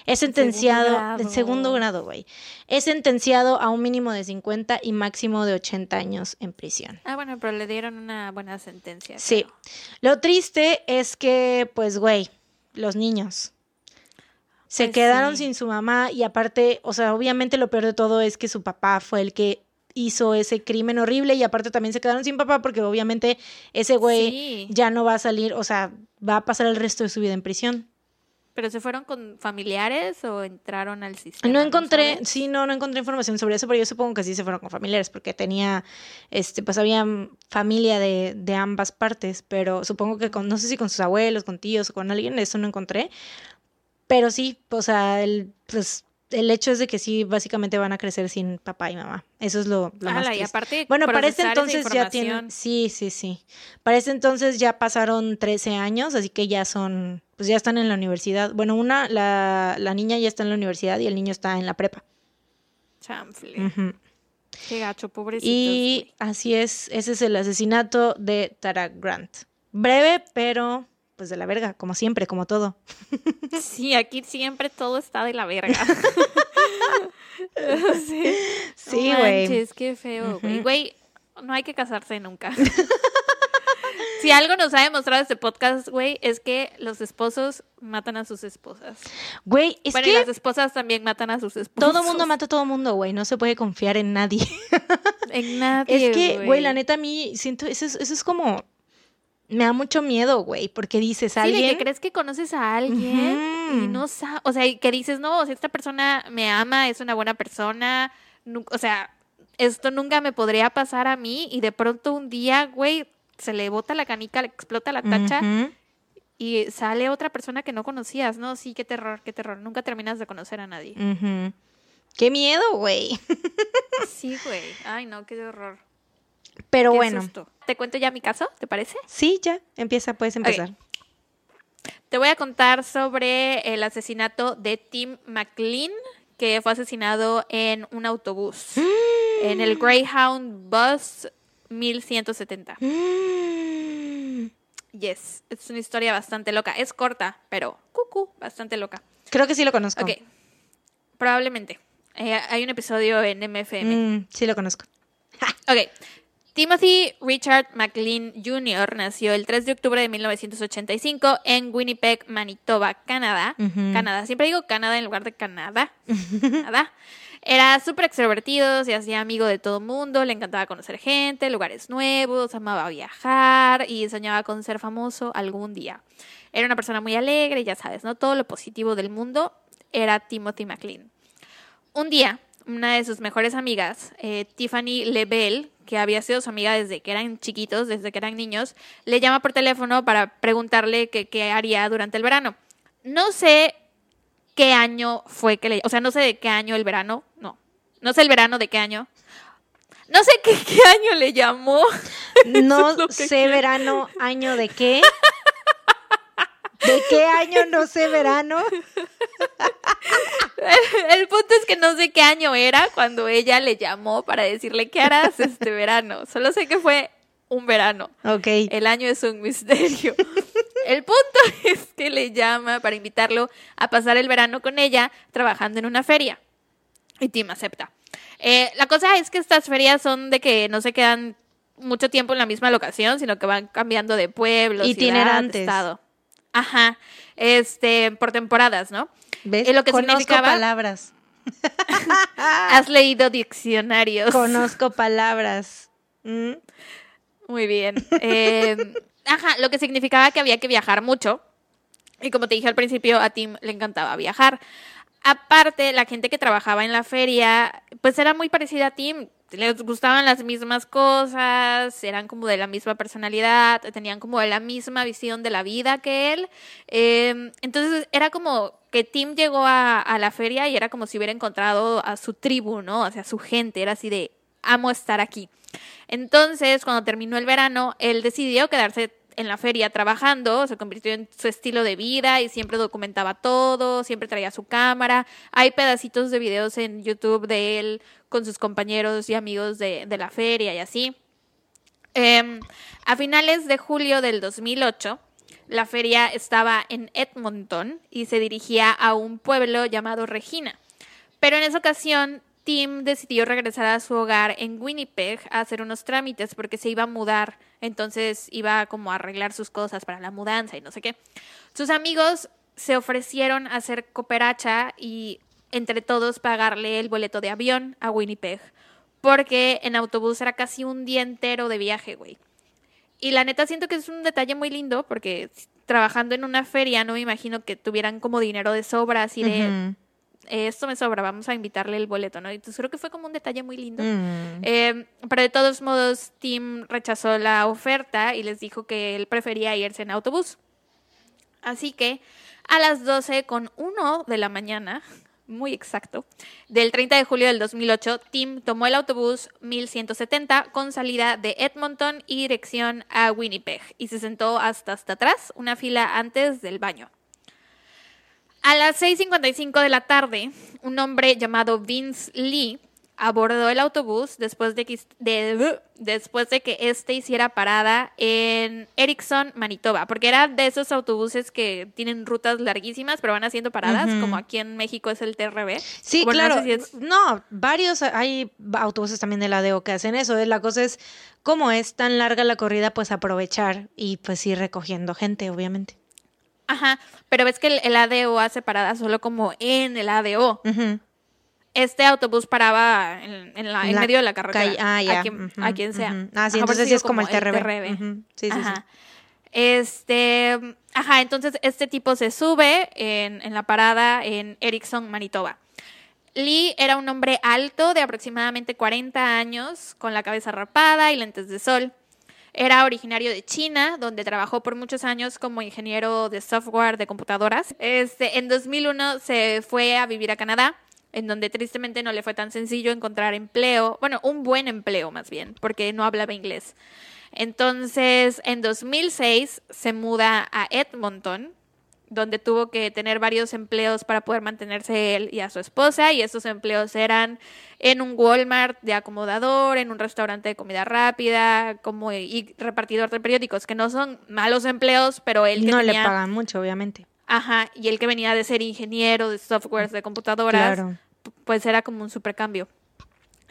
Es sentenciado, en segundo grado, güey. Es sentenciado a un mínimo de 50 y máximo de 80 años en prisión. Ah, bueno, pero le dieron una buena sentencia. Sí. creo. Lo triste es que, pues, güey, los niños se Pues quedaron sí. sin su mamá y aparte, o sea, obviamente lo peor de todo es que su papá fue el que hizo ese crimen horrible y aparte también se quedaron sin papá porque obviamente ese güey Sí. ya no va a salir, o sea, va a pasar el resto de su vida en prisión. ¿Pero se fueron con familiares o entraron al sistema? No encontré, sí, no, no encontré información sobre eso, pero yo supongo que sí se fueron con familiares, porque tenía, este, pues había familia de, de ambas partes, pero supongo que con, no sé si con sus abuelos, con tíos o con alguien, eso no encontré. Pero sí, o sea, el, pues, el hecho es de que sí, básicamente van a crecer sin papá y mamá. Eso es lo, lo más y aparte, Bueno, para esa entonces ya tienen, sí, sí, sí. Para este entonces ya pasaron 13 años, así que ya son, pues ya están en la universidad. Bueno, una, la, la niña ya está en la universidad y el niño está en la prepa. Chanfle. Qué gacho, pobrecitos. Y así es, ese es el asesinato de Tara Grant. Breve, pero pues de la verga, como siempre, como todo. Sí, aquí siempre todo está de la verga. sí. Sí, No güey. manches, qué feo, güey. Güey, no hay que casarse nunca. si algo nos ha demostrado este podcast, güey, es que los esposos matan a sus esposas. Güey, es bueno, y que las esposas también matan a sus esposos. todo mundo mata a todo mundo, güey. No se puede confiar en nadie. En nadie, es que, güey, la neta, a mí siento, eso es, eso es como. Me da mucho miedo, güey, porque dices, Sí, de alguien. que crees que conoces a alguien y no sabes, o sea, que dices, no, o sea, esta persona me ama, es una buena persona, o sea, esto nunca me podría pasar a mí y de pronto un día, güey, se le bota la canica, le explota la tacha y sale otra persona que no conocías, ¿no? Sí, qué terror, qué terror, nunca terminas de conocer a nadie. Qué miedo, güey. Sí, güey, ay no, qué horror. Pero qué bueno. susto. ¿Te cuento ya mi caso? ¿Te parece? Sí, ya. Empieza, puedes empezar. Te voy a contar sobre el asesinato de Tim McLean, que fue asesinado en un autobús, en el Greyhound Bus 1170. Mm. Yes, es una historia bastante loca. Es corta, pero cucu, bastante loca. Creo que sí lo conozco. Ok, probablemente. Eh, hay un episodio en MFM. Mm, sí lo conozco. Ok. Timothy Richard McLean Jr. nació el 3 de octubre de 1985 en Winnipeg, Manitoba, Canadá. Canadá. Siempre digo Canadá en lugar de Canadá. Canadá. Era súper extrovertido, se hacía amigo de todo el mundo, le encantaba conocer gente, lugares nuevos, amaba viajar y soñaba con ser famoso algún día. Era una persona muy alegre, ya sabes, ¿no? Todo lo positivo del mundo era Timothy McLean. Un día, una de sus mejores amigas, eh, Tiffany Lebel, que había sido su amiga desde que eran chiquitos, desde que eran niños, le llama por teléfono para preguntarle qué haría durante el verano. No sé qué año fue que le... O sea, no sé de qué año el verano, no. No sé el verano de qué año. No sé qué, qué año le llamó. No sé quiero. verano, año de qué. ¿De qué año no sé verano? El punto es que no sé qué año era cuando ella le llamó para decirle qué harás este verano. Solo sé que fue un verano. Ok. El año es un misterio. El punto es que le llama para invitarlo a pasar el verano con ella trabajando en una feria. Y Tim acepta. Eh, la cosa es que estas ferias son de que no se quedan mucho tiempo en la misma locación, sino que van cambiando de pueblo, ciudad, Itinerantes. estado. Ajá. Este, por temporadas, ¿no? ¿Ves? Eh, lo que Conozco significaba- palabras. Has leído diccionarios. Conozco palabras. Mm. Muy bien. Eh, ajá, lo que significaba que había que viajar mucho. Y como te dije al principio, a Tim le encantaba viajar. Aparte, la gente que trabajaba en la feria, pues era muy parecida a Tim. Les gustaban las mismas cosas, eran como de la misma personalidad, tenían como la misma visión de la vida que él. Eh, entonces era como que Tim llegó a, a la feria y era como si hubiera encontrado a su tribu, ¿no? O sea, su gente. Era así de, amo estar aquí. Entonces, cuando terminó el verano, él decidió quedarse en la feria trabajando, se convirtió en su estilo de vida y siempre documentaba todo, siempre traía su cámara. Hay pedacitos de videos en YouTube de él con sus compañeros y amigos de, de la feria y así. Em, a finales de julio del 2008, la feria estaba en Edmonton y se dirigía a un pueblo llamado Regina. Pero en esa ocasión, Tim decidió regresar a su hogar en Winnipeg a hacer unos trámites porque se iba a mudar. Entonces iba como a arreglar sus cosas para la mudanza y no sé qué. Sus amigos se ofrecieron a hacer cooperacha y entre todos pagarle el boleto de avión a Winnipeg. Porque en autobús era casi un día entero de viaje, güey. Y la neta siento que es un detalle muy lindo porque trabajando en una feria no me imagino que tuvieran como dinero de sobra así de esto me sobra, vamos a invitarle el boleto, ¿no? Entonces creo que fue como un detalle muy lindo. Mm. Eh, pero de todos modos, Tim rechazó la oferta y les dijo que él prefería irse en autobús. Así que a las 12 con 1 de la mañana, muy exacto, del 30 de julio del 2008, Tim tomó el autobús 1170 con salida de Edmonton y dirección a Winnipeg y se sentó hasta hasta atrás, una fila antes del baño. A las 6.55 de la tarde, un hombre llamado Vince Lee abordó el autobús después de que, de, después de que este hiciera parada en Erickson, Manitoba, porque era de esos autobuses que tienen rutas larguísimas, pero van haciendo paradas, como aquí en México es el TRB. Sí, claro. No, varios, hay autobuses también de la DO que hacen eso. ¿eh? La cosa es, como es tan larga la corrida, pues aprovechar y pues ir recogiendo gente, obviamente. Ajá, pero ves que el, ADO hace parada solo como en el ADO este autobús paraba en, medio de la carretera. ah, ya. A, quien, sea. Ah, sí, entonces es como, el TRB. Sí, sí, sí. Este, ajá, entonces este tipo se sube en, en la parada en Erickson, Manitoba. Lee era un hombre alto de aproximadamente 40 años, con la cabeza rapada y lentes de sol. Era originario de China, donde trabajó por muchos años como ingeniero de software de computadoras. Este, en 2001 se fue a vivir a Canadá en donde tristemente no le fue tan sencillo encontrar empleo, bueno, un buen empleo más bien, porque no hablaba inglés. Entonces, en 2006 se muda a Edmonton, donde tuvo que tener varios empleos para poder mantenerse él y a su esposa, y esos empleos eran en un Walmart de acomodador, en un restaurante de comida rápida, como y repartidor de periódicos, que no son malos empleos, pero él que no le pagan mucho, obviamente. Ajá, y él que venía de ser ingeniero de software de computadoras, claro pues era como un supercambio.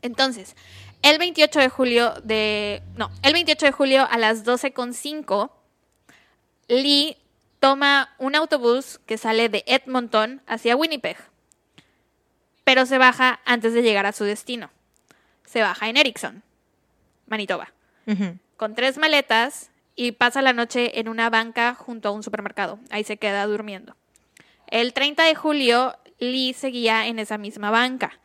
Entonces, el 28 de julio de... No, el 28 de julio a las 12.05, Lee toma un autobús que sale de Edmonton hacia Winnipeg, pero se baja antes de llegar a su destino. Se baja en Erickson, Manitoba, con tres maletas y pasa la noche en una banca junto a un supermercado. Ahí se queda durmiendo. El 30 de julio Lee seguía en esa misma banca.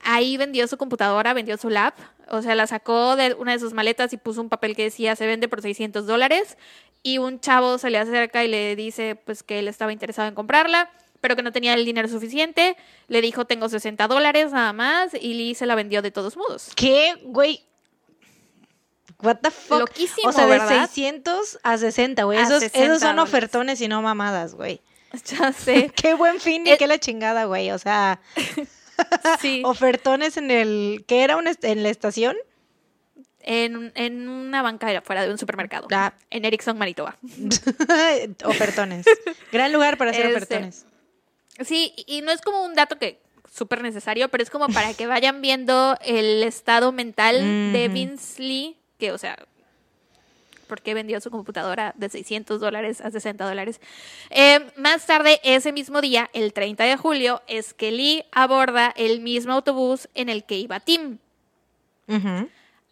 Ahí vendió su computadora, vendió su lap, o sea, la sacó de una de sus maletas y puso un papel que decía se vende por 600 dólares y un chavo se le acerca y le dice pues que él estaba interesado en comprarla, pero que no tenía el dinero suficiente. Le dijo tengo 60 dólares nada más y Lee se la vendió de todos modos. ¿Qué, güey? What the fuck? Loquísimo, O sea, de 600 a 60, güey. Esos, esos son ofertones y no mamadas, güey. Ya sé. qué buen fin y eh, qué la chingada, güey. O sea, sí. ofertones en el. ¿Qué era un en la estación? En, en una banca afuera de un supermercado. Ah. En Erickson, Manitoba. ofertones. Gran lugar para hacer este, ofertones. Sí, y no es como un dato que súper necesario, pero es como para que vayan viendo el estado mental de Vince Lee, que, o sea, porque vendió su computadora de 600 dólares a 60 dólares. Eh, más tarde, ese mismo día, el 30 de julio, es que Lee aborda el mismo autobús en el que iba Tim.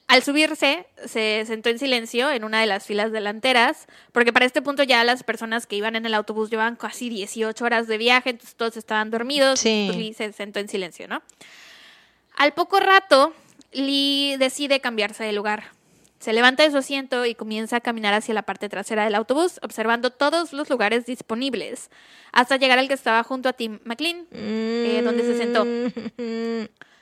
Al subirse, se sentó en silencio en una de las filas delanteras, porque para este punto ya las personas que iban en el autobús llevaban casi 18 horas de viaje, entonces todos estaban dormidos, sí. Lee se sentó en silencio, ¿no? Al poco rato, Lee decide cambiarse de lugar. Se levanta de su asiento y comienza a caminar hacia la parte trasera del autobús, observando todos los lugares disponibles, hasta llegar al que estaba junto a Tim McLean, eh, donde se sentó.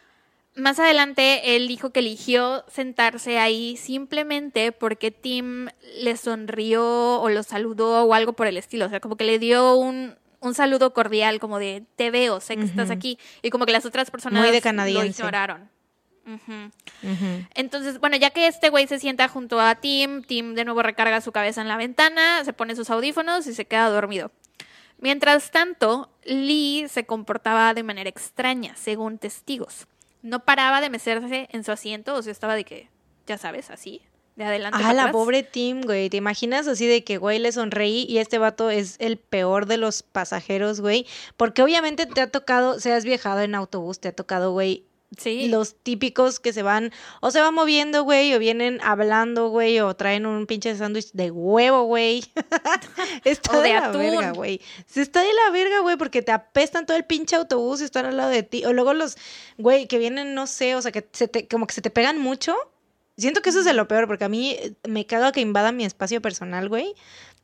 Más adelante, él dijo que eligió sentarse ahí simplemente porque Tim le sonrió o lo saludó o algo por el estilo. O sea, como que le dio un, saludo cordial, como de te veo, sé que estás aquí. Y como que las otras personas lo ignoraron. Entonces, bueno, ya que este güey se sienta junto a Tim, Tim de nuevo recarga su cabeza en la ventana, se pone sus audífonos y se queda dormido. Mientras tanto, Lee se comportaba de manera extraña, según testigos. No paraba de mecerse en su asiento, o sea, estaba de que, ya sabes, así, de adelante. Ah, la pobre Tim, güey. ¿Te imaginas así de que, güey, le sonreí y este vato es el peor de los pasajeros, güey? Porque obviamente te ha tocado, seas viajado en autobús, te ha tocado, güey, Sí. Los típicos que se van, o se van moviendo, güey, o vienen hablando, güey, o traen un pinche sándwich de huevo, güey. está de, la verga, güey. Se está de la verga, güey, porque te apestan todo el pinche autobús y están al lado de ti. O luego los, güey, que vienen, no sé, o sea, que se te, como que se te pegan mucho. Siento que eso es de lo peor, porque a mí me caga que invadan mi espacio personal, güey.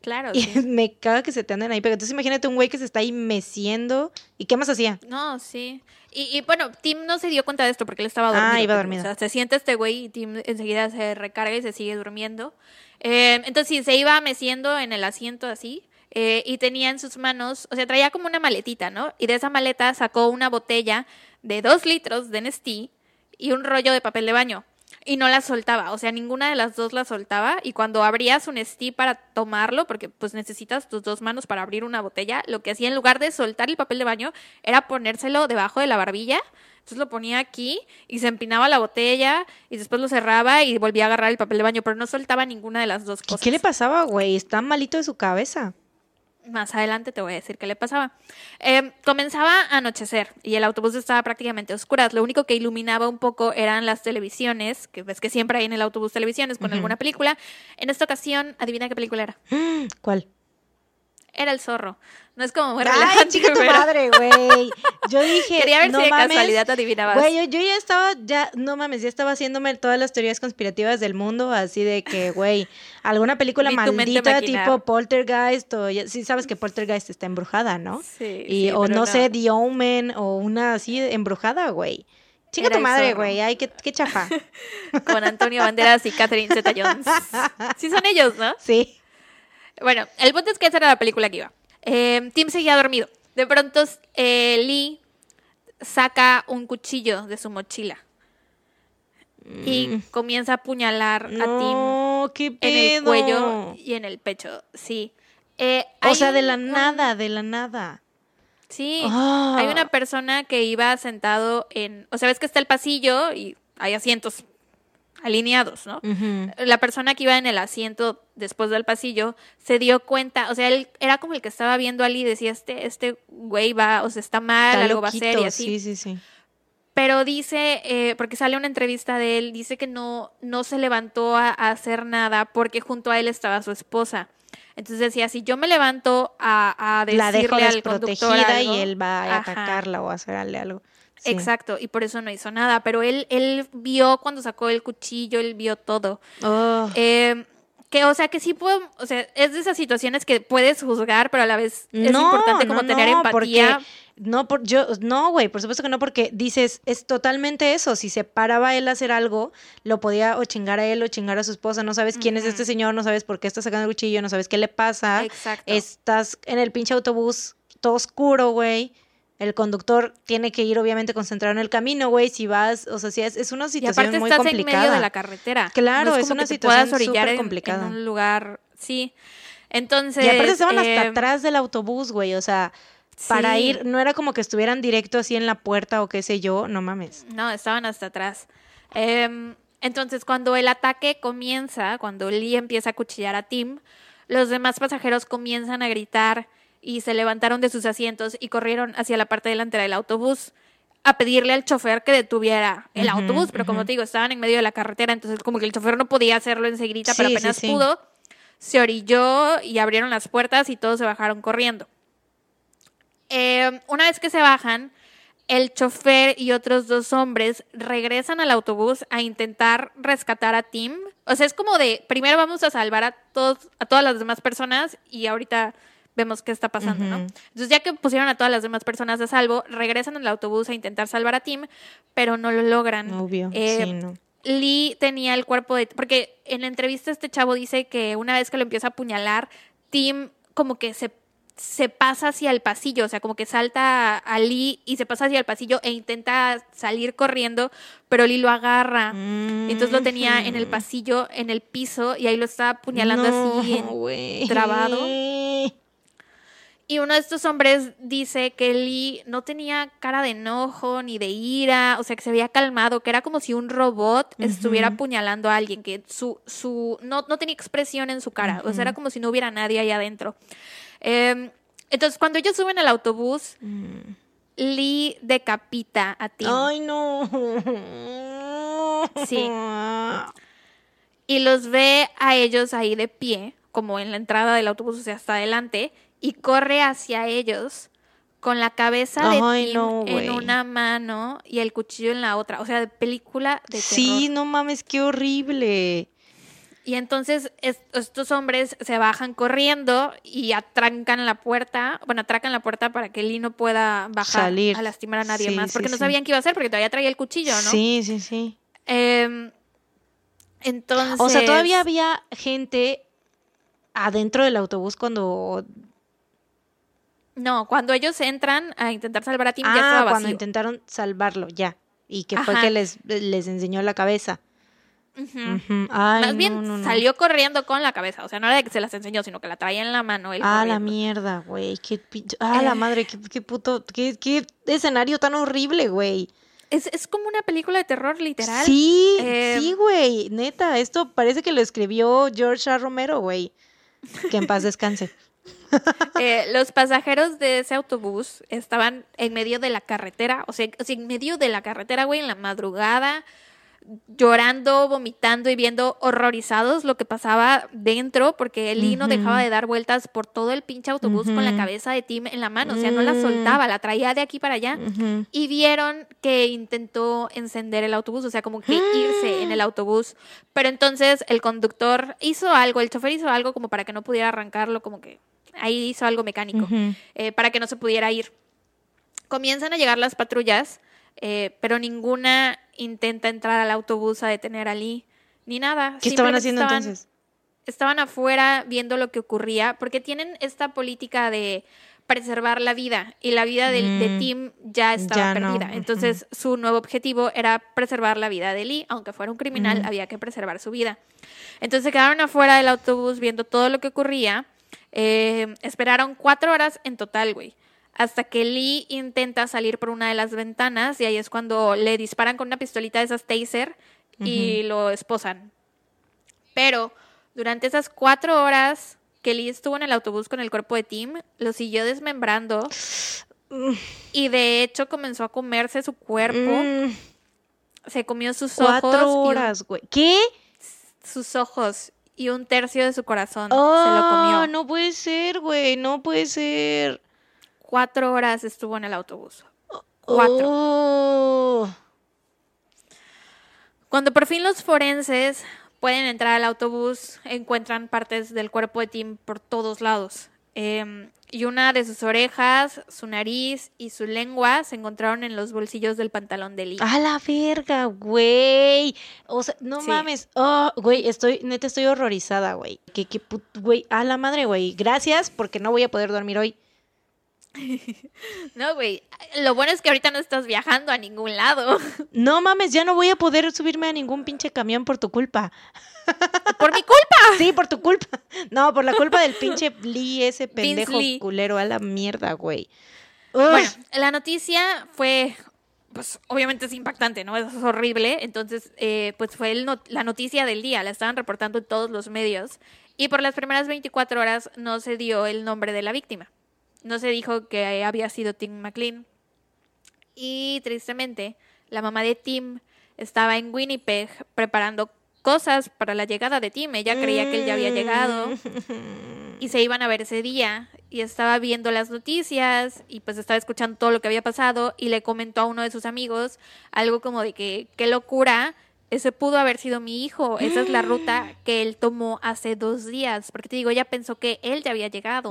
Claro. Y me caga que se te anden ahí. Pero entonces imagínate un güey que se está ahí meciendo. ¿Y qué más hacía? No, sí. Y, bueno, Tim no se dio cuenta de esto porque él estaba dormido. Ah, iba dormido. O sea, se siente este güey y Tim enseguida se recarga y se sigue durmiendo. Eh, entonces, sí, se iba meciendo en el asiento así. Eh, y tenía en sus manos, o sea, traía como una maletita, ¿no? Y de esa maleta sacó una botella de dos litros de Nestí y un rollo de papel de baño. Y no la soltaba, o sea, ninguna de las dos la soltaba. Y cuando abrías un stee para tomarlo, porque pues necesitas tus dos manos para abrir una botella, lo que hacía en lugar de soltar el papel de baño era ponérselo debajo de la barbilla. Entonces lo ponía aquí y se empinaba la botella y después lo cerraba y volvía a agarrar el papel de baño, pero no soltaba ninguna de las dos cosas. ¿Qué le pasaba, güey? Está malito de su cabeza. Más adelante te voy a decir qué le pasaba. Eh, comenzaba a anochecer y el autobús estaba prácticamente a oscuras. Lo único que iluminaba un poco eran las televisiones, que ves que siempre hay en el autobús televisiones con alguna película. En esta ocasión, adivina qué película era. ¿Cuál? Era el zorro. No es como muy Ay, relajante, chica tu pero- madre, güey. Yo dije, Quería ver no si de mames. casualidad adivinabas. Güey, yo, yo ya estaba, ya, no mames, ya estaba haciéndome todas las teorías conspirativas del mundo, así de que, güey, alguna película maldita tipo Poltergeist, o ya- sí sabes que Poltergeist está embrujada, ¿no? Sí, Y, sí, o no, sé, The Omen, o una así embrujada, güey. Chica Era tu madre, güey, ay, qué, qué chafa. Con Antonio Banderas y Catherine Zeta-Jones. Sí son ellos, ¿no? Sí. Bueno, el punto es que esa era la película que iba. Eh, Tim seguía dormido. De pronto, eh, Lee saca un cuchillo de su mochila y comienza a apuñalar a Tim en el cuello y en el pecho. Sí. Eh, O sea, de la un- nada, de la nada. Sí. Ah. Hay una persona que iba sentado en. O sea, ves que está el pasillo y hay asientos alineados, ¿no? La persona que iba en el asiento después del pasillo se dio cuenta, o sea, él era como el que estaba viendo a Lee y decía, este, este güey va, o sea, está mal, Está algo va a hacer y así. Sí, sí, sí. Pero dice, eh, porque sale una entrevista de él, dice que no, no se levantó a, a hacer nada porque junto a él estaba su esposa. Entonces decía, si yo me levanto a, a La dejo decirle al conductor algo, y él va a Ajá. atacarla o a hacerle algo. Sí. Exacto, y por eso no hizo nada. Pero él, él vio cuando sacó el cuchillo, él vio todo. Oh. Eh, que, o sea, que sí puedo, o sea, es de esas situaciones que puedes juzgar, pero a la vez es No, importante como no, tener no, empatía. no por yo no, güey, por supuesto que no porque dices es totalmente eso, si se paraba él a hacer algo, lo podía o chingar a él o chingar a su esposa, no sabes quién es este señor, no sabes por qué está sacando el cuchillo, no sabes qué le pasa. Exacto. Estás en el pinche autobús todo oscuro, güey. El conductor tiene que ir obviamente concentrado en el camino, güey, si vas, o sea, si es, es una y situación aparte muy estás en complicada. medio de la carretera. Claro, No es una situación súper en- complicada. En un lugar, sí. Entonces. Y aparte estaban hasta eh, atrás del autobús, güey, o sea, para ir, no era como que estuvieran directo así en la puerta o qué sé yo, no mames. No, estaban hasta atrás. Em, entonces, cuando el ataque comienza, cuando Lee empieza a cuchillar a Tim, los demás pasajeros comienzan a gritar y se levantaron de sus asientos y corrieron hacia la parte delantera del autobús a pedirle al chofer que detuviera el autobús, pero como ujú. te digo, estaban en medio de la carretera, entonces como que el chofer no podía hacerlo enseguida, pero Sí, sí, apenas sí. pudo, se orilló y abrieron las puertas y todos se bajaron corriendo. Eh, una vez que se bajan, el chofer y otros dos hombres regresan al autobús a intentar rescatar a Tim. O sea, es como de, primero vamos a salvar a todos, a todas las demás personas y ahorita vemos qué está pasando, ¿no? Entonces, ya que pusieron a todas las demás personas a salvo, regresan al autobús a intentar salvar a Tim, pero no lo logran. Obvio, Eh, sí, no. Lee tenía el cuerpo de... Porque en la entrevista este chavo dice que una vez que lo empieza a apuñalar, Tim como que se, se pasa hacia el pasillo, o sea, como que salta a, Lee y se pasa hacia el pasillo e intenta salir corriendo, pero Lee lo agarra. Entonces lo tenía en el Mm. pasillo, en el piso, y ahí lo estaba apuñalando así. en- trabado. Y uno de estos hombres dice que Lee no tenía cara de enojo ni de ira, o sea, que se había calmado, que era como si un robot estuviera apuñalando a alguien, que su, su, no, no tenía expresión en su cara, o sea, era como si no hubiera nadie ahí adentro. Eh, entonces, cuando ellos suben al autobús, Mm. Lee decapita a Tim Ay, no. Sí. y los ve a ellos ahí de pie, como en la entrada del autobús, o sea, hasta adelante, y corre hacia ellos con la cabeza de Ay, Tim no, en una mano y el cuchillo en la otra, o sea, de película de Sí, terror. no mames, qué horrible. Y entonces es- estos hombres se bajan corriendo y atrancan la puerta, bueno, atracan la puerta para que Lee no pueda bajar Salir. a lastimar a nadie Sí, más, sí, porque no sí. sabían qué iba a hacer, porque todavía traía el cuchillo, ¿no? Sí, sí, sí. Em, entonces... O sea, todavía había gente adentro del autobús cuando... No, cuando ellos entran a intentar salvar a Tim ya ah, estaba cuando vacío. intentaron salvarlo, ya. y que fue que les, les enseñó la cabeza. Ay, Más bien no, no, no. salió corriendo con la cabeza. O sea, no era de que se las enseñó, sino que la traía en la mano. él Ah, la mierda, güey. Qué pinche- Ah, la madre, qué, qué puto. Qué, qué escenario tan horrible, güey. Es, es como una película de terror, literal. Sí, Eh, sí, güey. Neta, esto parece que lo escribió George A. Romero, güey. Que en paz descanse. Eh, los pasajeros de ese autobús estaban en medio de la carretera, o sea, o sea, en medio de la carretera, güey, en la madrugada, llorando, vomitando y viendo horrorizados lo que pasaba dentro, porque Lee no dejaba de dar vueltas por todo el pinche autobús con la cabeza de Tim en la mano, o sea, no la Mm. soltaba, la traía de aquí para allá. Y vieron que intentó encender el autobús, o sea, como que irse en el autobús. Pero entonces el conductor hizo algo, el chofer hizo algo como para que no pudiera arrancarlo, como que ahí hizo algo mecánico, eh, para que no se pudiera ir. Comienzan a llegar las patrullas, eh, pero ninguna intenta entrar al autobús a detener a Lee, ni nada. ¿Qué estaban haciendo estaban- entonces? estaban afuera viendo lo que ocurría, porque tienen esta política de preservar la vida y la vida de, Mm, Tim ya estaba ya no, perdida. Entonces su nuevo objetivo era preservar la vida de Lee, aunque fuera un criminal, había que preservar su vida. Entonces se quedaron afuera del autobús viendo todo lo que ocurría. Eh, esperaron cuatro horas en total, güey. Hasta que Lee intenta salir por una de las ventanas y ahí es cuando le disparan con una pistolita de esas taser y lo esposan. Pero durante esas cuatro horas que Lee estuvo en el autobús con el cuerpo de Tim, lo siguió desmembrando y de hecho comenzó a comerse su cuerpo. Mm, Se comió sus cuatro ojos, un- horas, güey. ¿Qué? sus ojos y un tercio de su corazón. Oh, se lo comió. no puede ser, güey. No puede ser. Cuatro horas estuvo en el autobús. Cuatro. Oh. Cuando por fin los forenses pueden entrar al autobús, encuentran partes del cuerpo de Tim por todos lados. Eh, y una de sus orejas, su nariz y su lengua se encontraron en los bolsillos del pantalón de Lee. A la verga, güey. O sea, no Sí. mames. Oh, güey, estoy, neta, estoy horrorizada, güey. Que, que, put- güey, a la madre, güey. Gracias porque no voy a poder dormir hoy. No, güey. Lo bueno es que ahorita no estás viajando a ningún lado. No mames, ya no voy a poder subirme a ningún pinche camión por tu culpa. Por mi culpa. Sí, por tu culpa. No, por la culpa del pinche Lee, ese pendejo Lee. culero. A la mierda, güey. Bueno, la noticia fue, pues obviamente es impactante, ¿no? Es horrible. Entonces, eh, pues fue el not- la noticia del día, la estaban reportando en todos los medios. Y por las primeras 24 horas no se dio el nombre de la víctima. No se dijo que había sido Tim McLean. Y tristemente, la mamá de Tim estaba en Winnipeg preparando cosas para la llegada de Tim. Ella creía que él ya había llegado y se iban a ver ese día y estaba viendo las noticias y pues estaba escuchando todo lo que había pasado y le comentó a uno de sus amigos algo como de que qué locura, ese pudo haber sido mi hijo, esa es la ruta que él tomó hace dos días, porque te digo, ella pensó que él ya había llegado.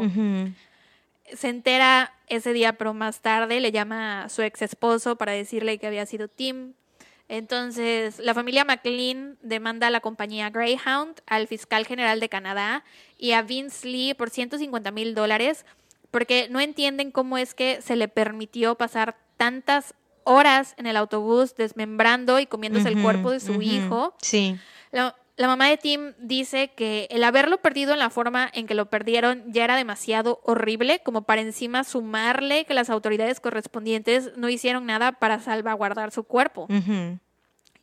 Se entera ese día, pero más tarde le llama a su ex esposo para decirle que había sido Tim. Entonces, la familia McLean demanda a la compañía Greyhound, al fiscal general de Canadá y a Vince Lee por 150 mil dólares, porque no entienden cómo es que se le permitió pasar tantas horas en el autobús desmembrando y comiéndose el cuerpo de su hijo. Sí. La, la mamá de Tim dice que el haberlo perdido en la forma en que lo perdieron ya era demasiado horrible, como para encima sumarle que las autoridades correspondientes no hicieron nada para salvaguardar su cuerpo.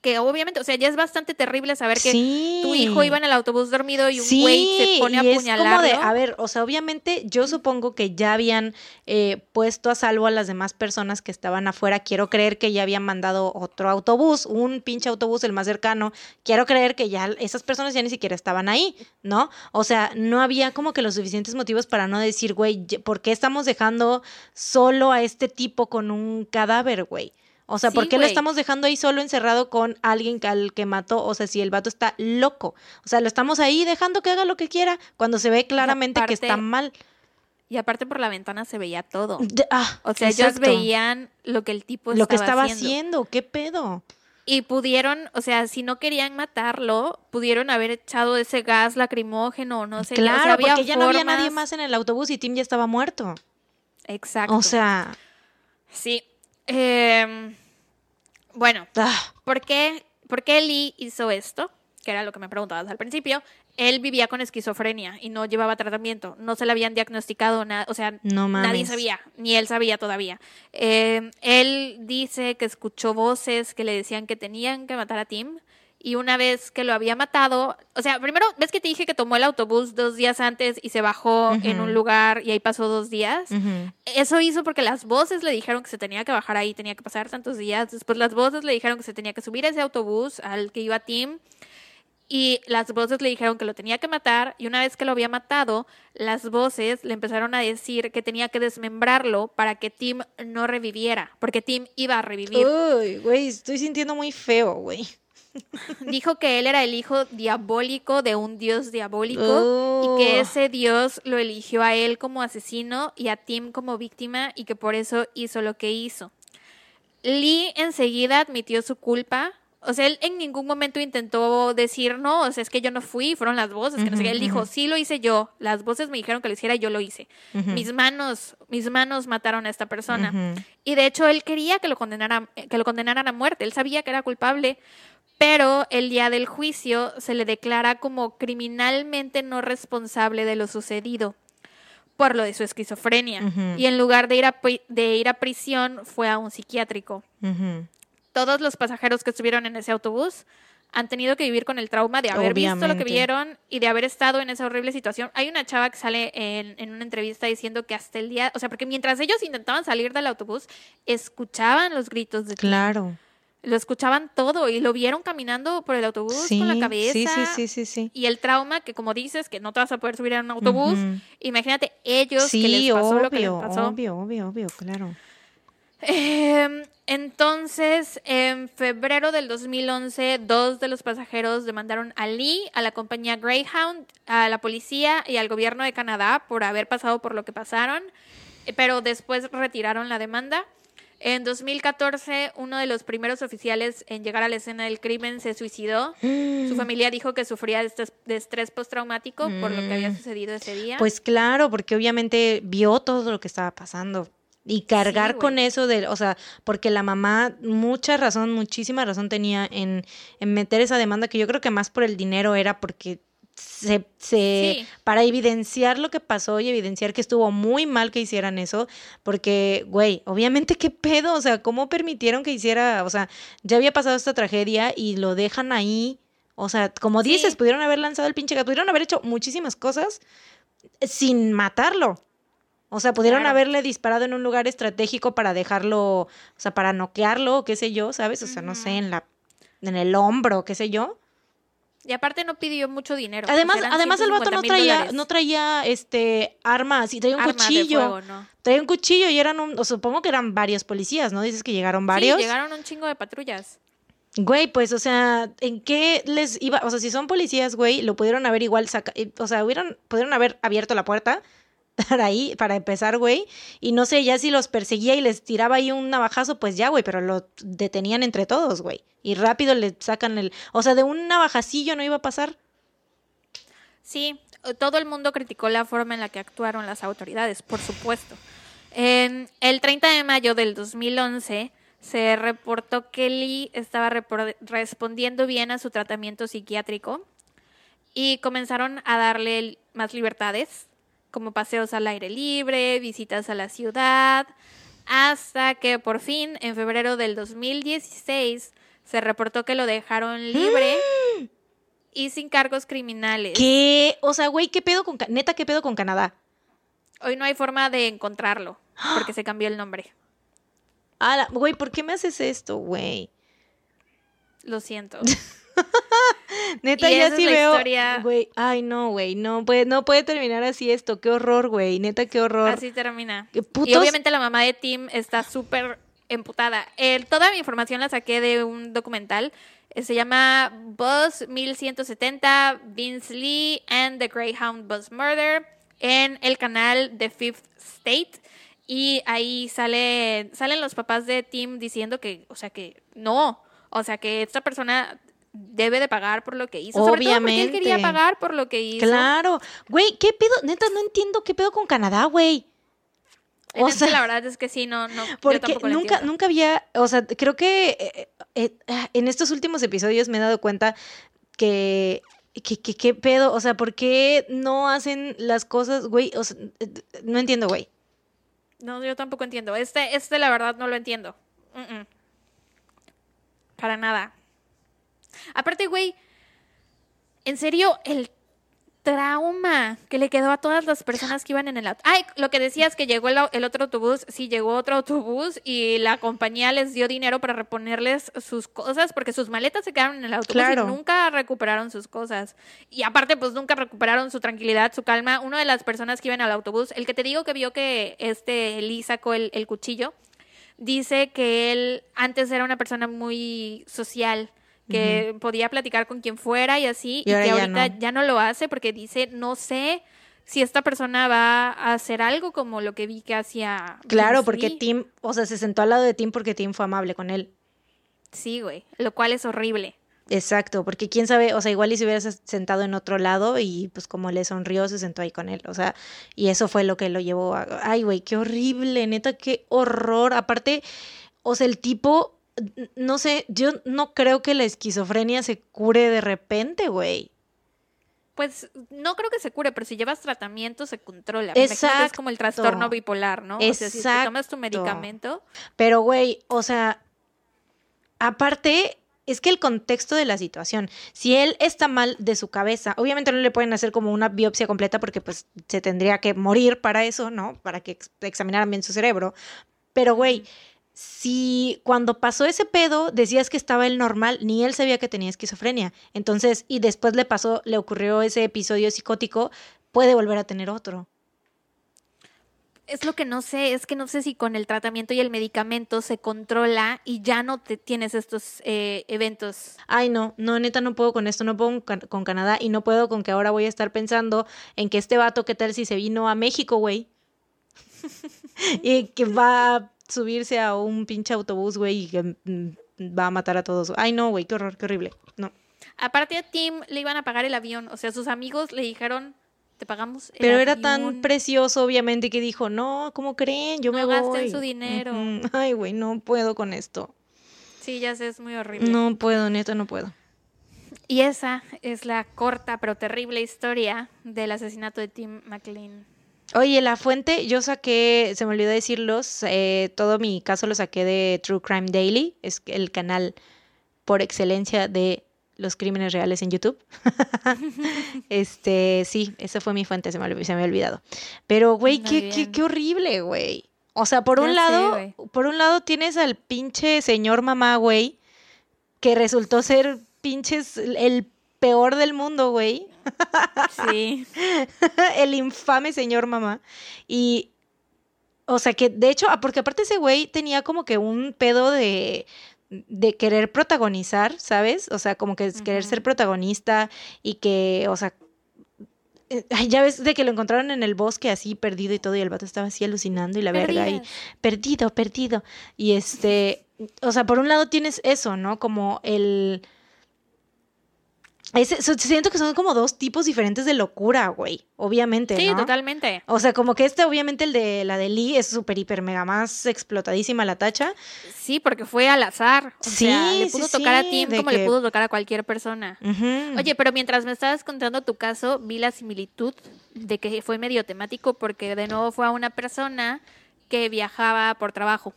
Que obviamente, o sea, ya es bastante terrible saber que Sí. tu hijo iba en el autobús dormido y un Sí, güey se pone a de, a ver, o sea, obviamente yo supongo que ya habían eh, puesto a salvo a las demás personas que estaban afuera. Quiero creer que ya habían mandado otro autobús, un pinche autobús el más cercano. Quiero creer que ya esas personas ya ni siquiera estaban ahí, ¿no? O sea, no había como que los suficientes motivos para no decir, güey, ¿por qué estamos dejando solo a este tipo con un cadáver, güey? O sea, Sí, ¿por qué lo estamos dejando ahí solo encerrado con alguien que- al que mató? O sea, si el vato está loco. O sea, lo estamos ahí dejando que haga lo que quiera cuando se ve claramente que está mal. Y aparte por la ventana se veía todo. De- ah, O sea, ellos veían lo que el tipo lo que estaba estaba haciendo. haciendo. ¿Qué pedo? Y pudieron, o sea, si no querían matarlo, pudieron haber echado ese gas lacrimógeno o no sé. claro, o sea, había porque ya no había nadie más en el autobús y Tim ya estaba muerto. Exacto. O sea, sí. Eh, Bueno, Ah, ¿por qué, ¿por qué Lee hizo esto? Que era lo que me preguntabas al principio. Él vivía con esquizofrenia y no llevaba tratamiento. No se le habían diagnosticado nada. O sea, No nadie sabía, ni él sabía todavía. Eh, él dice que escuchó voces que le decían que tenían que matar a Tim. Y una vez que lo había matado, o sea, primero, ¿ves que te dije que tomó el autobús dos días antes y se bajó en un lugar y ahí pasó dos días? Eso hizo porque las voces le dijeron que se tenía que bajar ahí, tenía que pasar tantos días. Después las voces le dijeron que se tenía que subir a ese autobús al que iba Tim. Y las voces le dijeron que lo tenía que matar. Y una vez que lo había matado, las voces le empezaron a decir que tenía que desmembrarlo para que Tim no reviviera. Porque Tim iba a revivir. Uy, güey, estoy sintiendo muy feo, güey. Dijo que él era el hijo diabólico de un dios diabólico. Oh. Y que ese dios lo eligió a él como asesino y a Tim como víctima. Y que por eso hizo lo que hizo. Lee enseguida admitió su culpa. O sea, él en ningún momento intentó decir, no, o sea, es que yo no fui, fueron las voces, que no sé qué. Él dijo, sí lo hice yo, las voces me dijeron que lo hiciera, yo lo hice. Mis manos, mis manos mataron a esta persona. Y de hecho, él quería que lo condenaran, que lo condenaran a muerte. Él sabía que era culpable, pero el día del juicio se le declara como criminalmente no responsable de lo sucedido por lo de su esquizofrenia. Y en lugar de ir, a, de ir a prisión, fue a un psiquiátrico. Todos los pasajeros que estuvieron en ese autobús han tenido que vivir con el trauma de haber visto lo que vieron y de haber estado en esa horrible situación. Hay una chava que sale en, en una entrevista diciendo que hasta el día, o sea, porque mientras ellos intentaban salir del autobús, escuchaban los gritos de. Claro. Lo escuchaban todo y lo vieron caminando por el autobús Sí, con la cabeza. sí, sí, sí, sí, sí. Y el trauma que, como dices, que no te vas a poder subir a un autobús. Ujú. Imagínate ellos Sí, que les pasó obvio, lo que les pasó. obvio, obvio, obvio, claro. Eh, entonces, en febrero del 2011, dos de los pasajeros demandaron a Lee, a la compañía Greyhound, a la policía y al gobierno de Canadá por haber pasado por lo que pasaron, eh, pero después retiraron la demanda. En 2014, uno de los primeros oficiales en llegar a la escena del crimen se suicidó. Su familia dijo que sufría de estres, de estrés postraumático por lo que había Mm. sucedido ese día. Pues claro, porque obviamente vio todo lo que estaba pasando. Y cargar con eso de, o sea, porque la mamá mucha razón, muchísima razón tenía en, en meter esa demanda que yo creo que más por el dinero era porque se, se Sí. para evidenciar lo que pasó y evidenciar que estuvo muy mal que hicieran eso, porque, güey, obviamente qué pedo, o sea, ¿cómo permitieron que hiciera, o sea, ya había pasado esta tragedia y lo dejan ahí, o sea, como Sí. dices, pudieron haber lanzado el pinche gato, pudieron haber hecho muchísimas cosas sin matarlo. O sea, pudieron Claro. haberle disparado en un lugar estratégico para dejarlo, o sea, para noquearlo, o qué sé yo, ¿sabes? O sea, no sé, en la en el hombro, qué sé yo. Y aparte no pidió mucho dinero. Además, pues además el vato no 150,000 traía, dólares. no traía este armas y traía un Arma cuchillo. fuego, ¿no? Traía un cuchillo y eran un, o supongo que eran varios policías, ¿no? Dices que llegaron varios. Sí, llegaron un chingo de patrullas. Güey, pues, o sea, ¿en qué les iba? O sea, si son policías, güey, lo pudieron haber igual saca, eh, o sea, hubieran, pudieron haber abierto la puerta para ahí, para empezar, güey. Y no sé, ya si los perseguía y les tiraba ahí un navajazo, pues ya, güey, pero lo detenían entre todos, güey. Y rápido le sacan el, o sea, de un navajacillo no iba a pasar. Sí, todo el mundo criticó la forma en la que actuaron las autoridades, por supuesto. En el 30 de mayo del 2011 se reportó que Lee estaba respondiendo bien a su tratamiento psiquiátrico y comenzaron a darle más libertades, como paseos al aire libre, visitas a la ciudad, hasta que por fin, en febrero del 2016, se reportó que lo dejaron libre y sin cargos criminales. ¿Qué? O sea, güey, ¿qué pedo con, neta, qué pedo con Canadá? Hoy no hay forma de encontrarlo porque se cambió el nombre. Ala, güey, ¿por qué me haces esto, güey? Lo siento. Neta, Y ya esa es sí la veo. historia. Güey, ay, no, güey, no puede, no puede terminar así esto. Qué horror, güey. Neta, qué horror. Así termina. ¿Qué Y putos? obviamente la mamá de Tim está súper emputada. El- toda mi información la saqué de un documental. Eh, Se llama Buzz 1170, Vince Lee and the Greyhound Bus Murder en el canal The Fifth State. Y ahí sale, salen los papás de Tim diciendo que, o sea, que no. O sea, que esta persona debe de pagar por lo que hizo. Sobre todo porque él quería Obviamente. pagar por lo que hizo. Claro. Güey, ¿qué pedo? Neta, no entiendo qué pedo con Canadá, güey. O sea, la verdad es que sí, no, no. yo Porque tampoco lo nunca, nunca había, o sea, creo que eh, eh, eh, en estos últimos episodios me he dado cuenta que, que, que- qué pedo, o sea, ¿por qué no hacen las cosas, güey? O sea, no entiendo, güey. No, yo tampoco entiendo. Este, este la verdad no lo entiendo. Para nada. Aparte, güey, en serio, el trauma que le quedó a todas las personas que iban en el auto. Ay, lo que decías que llegó el, otro autobús, sí llegó otro autobús y la compañía les dio dinero para reponerles sus cosas porque sus maletas se quedaron en el autobús Claro. y nunca recuperaron sus cosas. Y aparte, pues nunca recuperaron su tranquilidad, su calma. Una de las personas que iban al autobús, el que te digo que vio que este Lee sacó el, el cuchillo, dice que él antes era una persona muy social, que podía platicar con quien fuera y así, Y que ya ahorita no. ya no lo hace porque dice, no sé si esta persona va a hacer algo como lo que vi que hacía. Claro, Vince porque Lee. Tim, o sea, se sentó al lado de Tim porque Tim fue amable con él. Sí, güey, lo cual es horrible. Exacto, porque quién sabe, o sea, igual y se hubiera se- sentado en otro lado y pues como le sonrió, se sentó ahí con él, o sea, y eso fue lo que lo llevó a... Ay, güey, qué horrible, neta, qué horror. Aparte, o sea, el tipo, no sé, yo no creo que la esquizofrenia se cure de repente, güey. Pues no creo que se cure, pero si llevas tratamiento se controla. Me que es como el Exacto. trastorno bipolar, ¿no? O sea, si te tomas tu Exacto. medicamento, Pero, güey, o sea, aparte, es que el contexto de la situación, si él está mal de su cabeza, obviamente no le pueden hacer como una biopsia completa porque pues se tendría que morir para eso, ¿no? Para que ex- examinaran bien su cerebro. Pero, güey, si cuando pasó ese pedo decías que estaba él normal, ni él sabía que tenía esquizofrenia. Entonces, y después le pasó, le ocurrió ese episodio psicótico, puede volver a tener otro. es lo que no sé, es que no sé si con el tratamiento y el medicamento se controla y ya no te tienes estos eh, eventos. Ay, no, no, neta, no puedo con esto, no puedo con, con Canadá y no puedo con que ahora voy a estar pensando en que este vato, ¿qué tal si se vino a México, güey? y que va subirse a un pinche autobús, güey, y que mm, va a matar a todos. Ay, no, güey, qué horror, qué horrible. No. Aparte a Tim le iban a pagar el avión, o sea, sus amigos le dijeron, te pagamos el Pero era tan avión". precioso, obviamente, que dijo, no, ¿cómo creen? Yo me No gasten voy. su dinero. Ay, güey, no puedo con esto. Sí, ya sé, es muy horrible. No puedo, neta, no puedo. Y esa es la corta pero terrible historia del asesinato de Tim McLean. Oye, la fuente, yo saqué, se me olvidó decirlos, eh, todo mi caso lo saqué de True Crime Daily, es el canal por excelencia de los crímenes reales en YouTube. este, sí, esa fue mi fuente, se me, se me había olvidado. Pero, güey, qué, qué, qué horrible, güey. O sea, por Ya un sé, lado, por un lado tienes al pinche señor mamá, güey, que resultó ser pinches el peor del mundo, güey. Sí. el infame señor mamá. Y, o sea, que de hecho, ah, porque aparte ese güey tenía como que un pedo de, de querer protagonizar, ¿sabes? O sea, como que es querer ser protagonista y que, o sea, eh, ya ves de que lo encontraron en el bosque así perdido y todo y el vato estaba así alucinando y la verga y Perdidas. perdido, perdido. Y este, o sea, por un lado tienes eso, ¿no? Como el... Siento que son como dos tipos diferentes de locura, güey, obviamente, Sí, ¿no? totalmente. O sea, como que este, obviamente, el de la de Lee es súper, hiper, mega más explotadísima la tacha. Sí, porque fue al azar. O Sí, sea, le sí, pudo tocar sí, a de como que- le pudo tocar a cualquier persona. Oye, pero mientras me estabas contando tu caso, vi la similitud de que fue medio temático porque de nuevo fue a una persona que viajaba por trabajo.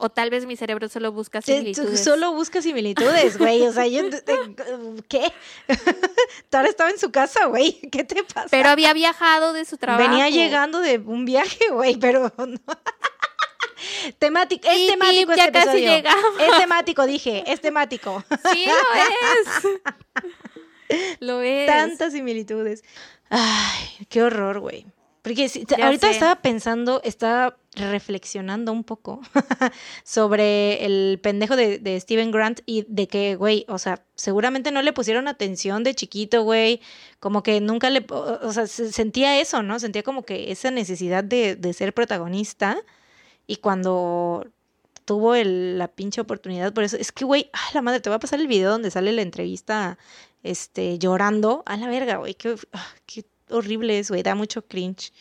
O tal vez mi cerebro solo busca similitudes. solo busca similitudes, güey. O sea, yo. ¿Qué? Tara estaba en su casa, güey. ¿Qué te pasa? Pero había viajado de su trabajo. Venía llegando de un viaje, güey, pero no. Temático, es Y temático ya este casi episodio. Es temático, dije, es temático. Sí, lo es. lo es. Tantas similitudes. Ay, qué horror, güey. Porque ahorita sé. estaba pensando, estaba reflexionando un poco sobre el pendejo de, Steven Grant y de que, güey, o sea, seguramente no le pusieron atención de chiquito, güey. Como que nunca le, o, sea, se- sentía eso, ¿no? Sentía como que esa necesidad de, ser protagonista. Y cuando tuvo la pinche oportunidad, por eso, es que, güey, a la madre, te voy a pasar el video donde sale la entrevista, este, llorando. A la verga, güey, qué, ah, qué horrible es, güey, da mucho cringe.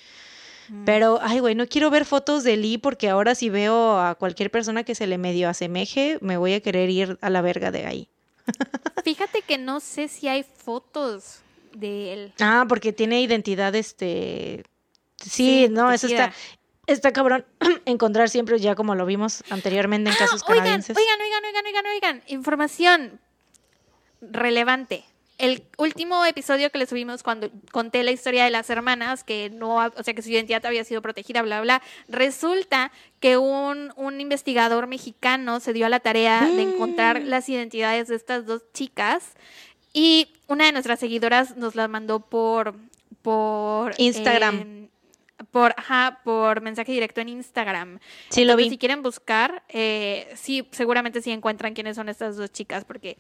Mm. Pero, ay, güey, no quiero ver fotos de Lee porque ahora si veo a cualquier persona que se le medio asemeje, me voy a querer ir a la verga de ahí. Fíjate que no sé si hay fotos de él. Ah, porque tiene identidad, este... Sí, Sí, no, eso está, está cabrón encontrar siempre, ya como lo vimos anteriormente en Ah, casos oigan, canadienses. oigan, oigan, oigan, oigan, oigan. Información relevante. El último episodio que le subimos cuando conté la historia de las hermanas, que no, o sea, que su identidad había sido protegida, bla, bla, resulta que un, un investigador mexicano se dio a la tarea de encontrar Mm. las identidades de estas dos chicas y una de nuestras seguidoras nos la mandó por, por Instagram. eh, por, ajá, por mensaje directo en Instagram. Sí, lo vi. Si quieren buscar, eh, sí, seguramente sí encuentran quiénes son estas dos chicas, porque.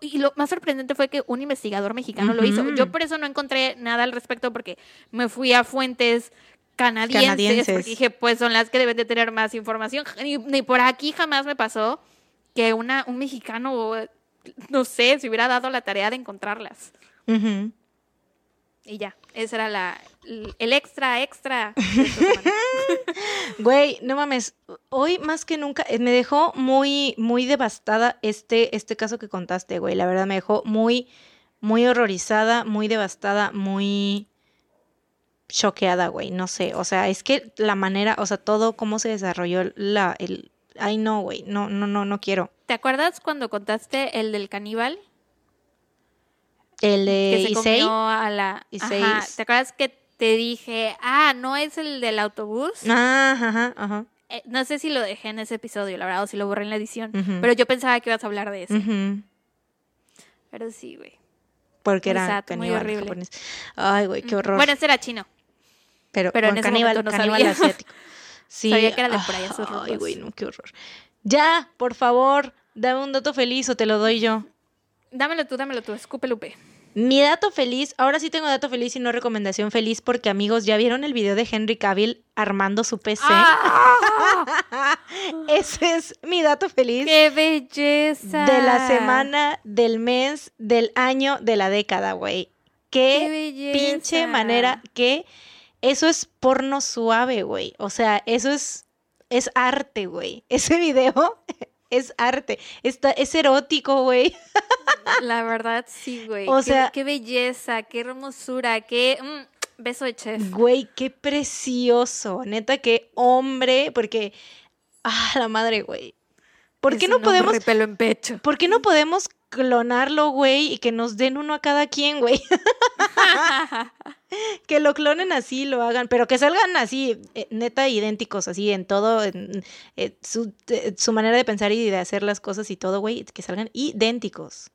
Y lo más sorprendente fue que un investigador mexicano lo hizo. Yo por eso no encontré nada al respecto, porque me fui a fuentes canadienses, Canadienses. porque dije, pues son las que deben de tener más información. Ni, ni por aquí jamás me pasó que una, un mexicano, no sé, se hubiera dado la tarea de encontrarlas. Ujú. Y ya, ese era la, el extra, extra. Güey, no mames, hoy más que nunca eh, me dejó muy, muy devastada este, este caso que contaste, güey. La verdad me dejó muy, muy horrorizada, muy devastada, muy choqueada, güey. No sé, o sea, es que la manera, o sea, todo cómo se desarrolló la, el, ay no, güey, no, no, no, no quiero. ¿Te acuerdas cuando contaste el del caníbal? El de que se Issei, comió a la... Issei Ajá, ¿Te acuerdas que te dije, ah, no es el del autobús? Ah, ajá, ajá. Eh, no sé si lo dejé en ese episodio, la verdad, o si lo borré en la edición. Pero yo pensaba que ibas a hablar de eso. Ujú, Pero sí, güey. Porque era sad, muy caníbal horrible. japonés. Ay, güey, qué horror. Bueno, ese era chino. Pero, Pero en ese caníbal, momento no caníbal sabía. asiático. Sí. Sabía que era de por allá Ay, güey, no, qué horror. Ya, por favor, dame un dato feliz o te lo doy yo. Dámelo tú, dámelo tú, escupe Lupe. Mi dato feliz, ahora sí tengo dato feliz y no recomendación feliz porque amigos, ¿ya vieron el video de Henry Cavill armando su PC? ¡Ah! Ese es mi dato feliz ¡Qué belleza! de la semana, del mes, del año, de la década, güey. ¡Qué Qué pinche manera que eso es porno suave, güey. O sea, eso es es arte, güey. Ese video es arte. Está es erótico, güey. La verdad, sí, güey. O Qué- sea- Qué belleza, qué hermosura, qué... mm, beso de chef. Güey, qué precioso. Neta, qué hombre, porque ah, la madre, güey. ¿Por qué no podemos pelo en pecho. ¿Por qué no podemos clonarlo, güey, y que nos den uno a cada quien, güey? que lo clonen así, lo hagan, pero que salgan así, eh, neta, idénticos, así en todo, en, eh, su, eh, su manera de pensar y de hacer las cosas y todo, güey, que salgan idénticos.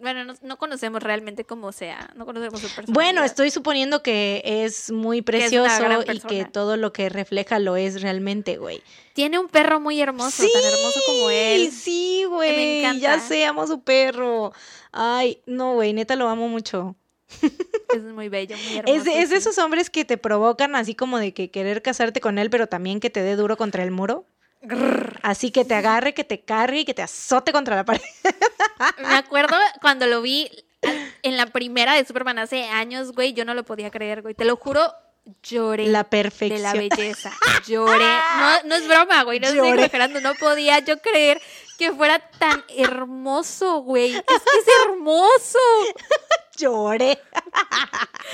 Bueno, no, no conocemos realmente cómo sea, no conocemos su personalidad. Bueno, estoy suponiendo que es muy precioso y que todo lo que refleja lo es realmente, güey. Tiene un perro muy hermoso, tan hermoso como él. Sí, güey, encanta. ya sé, amo a su perro. Ay, no, güey, neta lo amo mucho. Es muy bello, muy hermoso. Es de, es de esos hombres que te provocan así como de que querer casarte con él, pero también que te dé duro contra el muro. Grrr. Así que te agarre, que te cargue y que te azote contra la pared. Me acuerdo cuando lo vi en la primera de Superman hace años, güey, yo no lo podía creer, güey. Te lo juro, lloré. La de perfección. la belleza. Lloré. No, no es broma, güey. No estoy Lloré. exagerando. No podía yo creer que fuera tan hermoso, güey. Es que es hermoso. Lloré.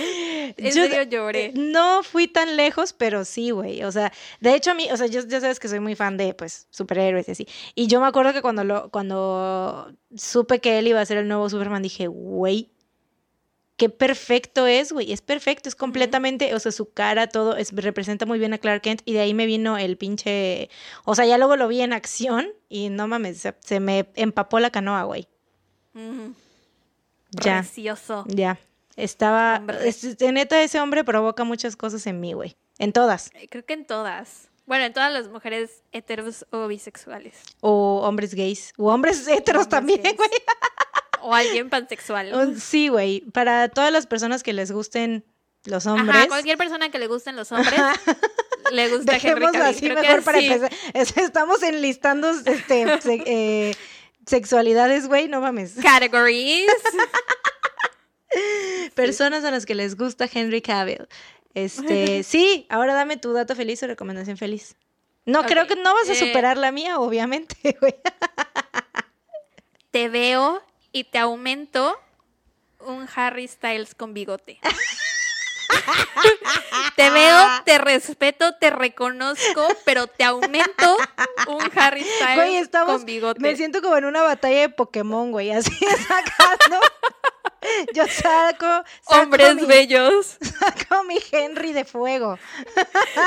En Yo- serio lloré. No fui tan lejos, pero sí, güey. O sea, de hecho a mí, o sea, yo ya sabes que soy muy fan de, pues, superhéroes y así. Y yo me acuerdo que cuando lo, cuando supe que él iba a ser el nuevo Superman, dije, güey, qué perfecto es, güey. Es perfecto, es completamente, o sea, su cara, todo, es, representa muy bien a Clark Kent. Y de ahí me vino el pinche, o sea, ya luego lo vi en acción y no mames, se, se me empapó la canoa, güey. Mm, Ya. Precioso. Ya. Estaba. Es- neta, ese hombre provoca muchas cosas en mí, güey. En todas. Eh, Creo que en todas. Bueno, en todas las mujeres heteros o bisexuales. O hombres gays. O hombres heteros Hombres también, gays. güey. O alguien pansexual. O- Sí, güey. Para todas las personas que les gusten los hombres. Ajá, cualquier persona que le gusten los hombres, le gusta Henry Cavill. así Creo mejor que para sí. empezar. Es- estamos enlistando este, eh, sexualidades, güey. No mames. Categories. Personas a las que les gusta Henry Cavill. Este, sí, ahora dame tu dato feliz o recomendación feliz. No, creo que no vas a eh, superar la mía, obviamente, güey. Te veo y te aumento un Harry Styles con bigote. Te veo, te respeto, te reconozco, pero te aumento un Harry Styles Güey, estamos. con bigote. Me siento como en una batalla de Pokémon, güey. Así sacando. Yo saco. saco Hombres mi, bellos. Saco mi Henry de fuego.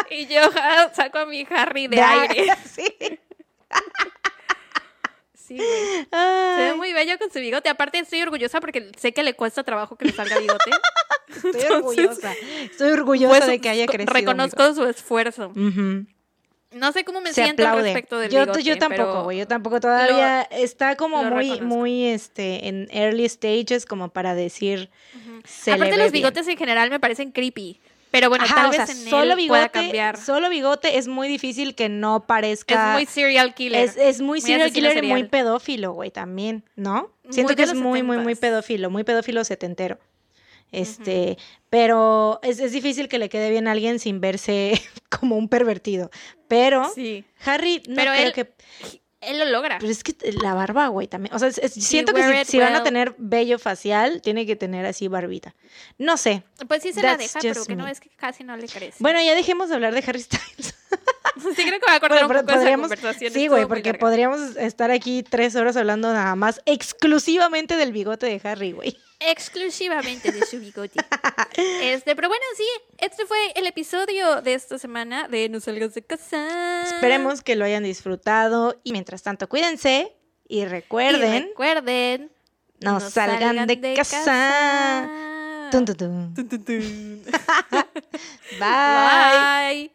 Y yo ja, saco a mi Harry de, aire. Sí. Sí, güey. Se ve muy bello con su bigote. Aparte, estoy orgullosa porque sé que le cuesta trabajo que le salga bigote. Estoy orgullosa. Estoy orgullosa Pues, de que haya crecido. Reconozco su esfuerzo. No sé cómo me Se siento al respecto del yo, bigote. yo tampoco, güey. Yo tampoco. Todavía está como muy, reconozco. muy, este, en early stages, como para decir. se Aparte, los bien. bigotes en general me parecen creepy. Pero bueno, Ajá, tal o vez en solo él bigote, pueda cambiar. Solo bigote es muy difícil que no Es parezca. muy serial killer. Es, es muy serial killer y muy pedófilo, güey, también, ¿no? Siento que es muy, muy, muy 70s. pedófilo, muy pedófilo setentero. Este, pero es, es difícil que le quede bien a alguien sin verse como un pervertido. Pero Sí. Harry, no Pero creo él- que. Él lo logra. Pero es que la barba, güey, también. O sea, es- es- siento que si, van a tener vello facial, tiene que tener así barbita. No sé. Pues sí se la deja, pero que no es que casi no le crece. Bueno, ya dejemos de hablar de Harry Styles. Sí creo que voy a cortar Bueno, un poco esa podríamos- conversación. Sí, güey, porque podríamos estar aquí tres horas hablando nada más exclusivamente del bigote de Harry, güey. exclusivamente de su bigote. Este, pero bueno, sí, este fue el episodio de esta semana de No salgas de casa. Esperemos que lo hayan disfrutado y mientras tanto cuídense y Y recuerden, recuerden, no, salgan, de, casa. Tun, tun, tun. Tun, tun, tun. Bye. Bye.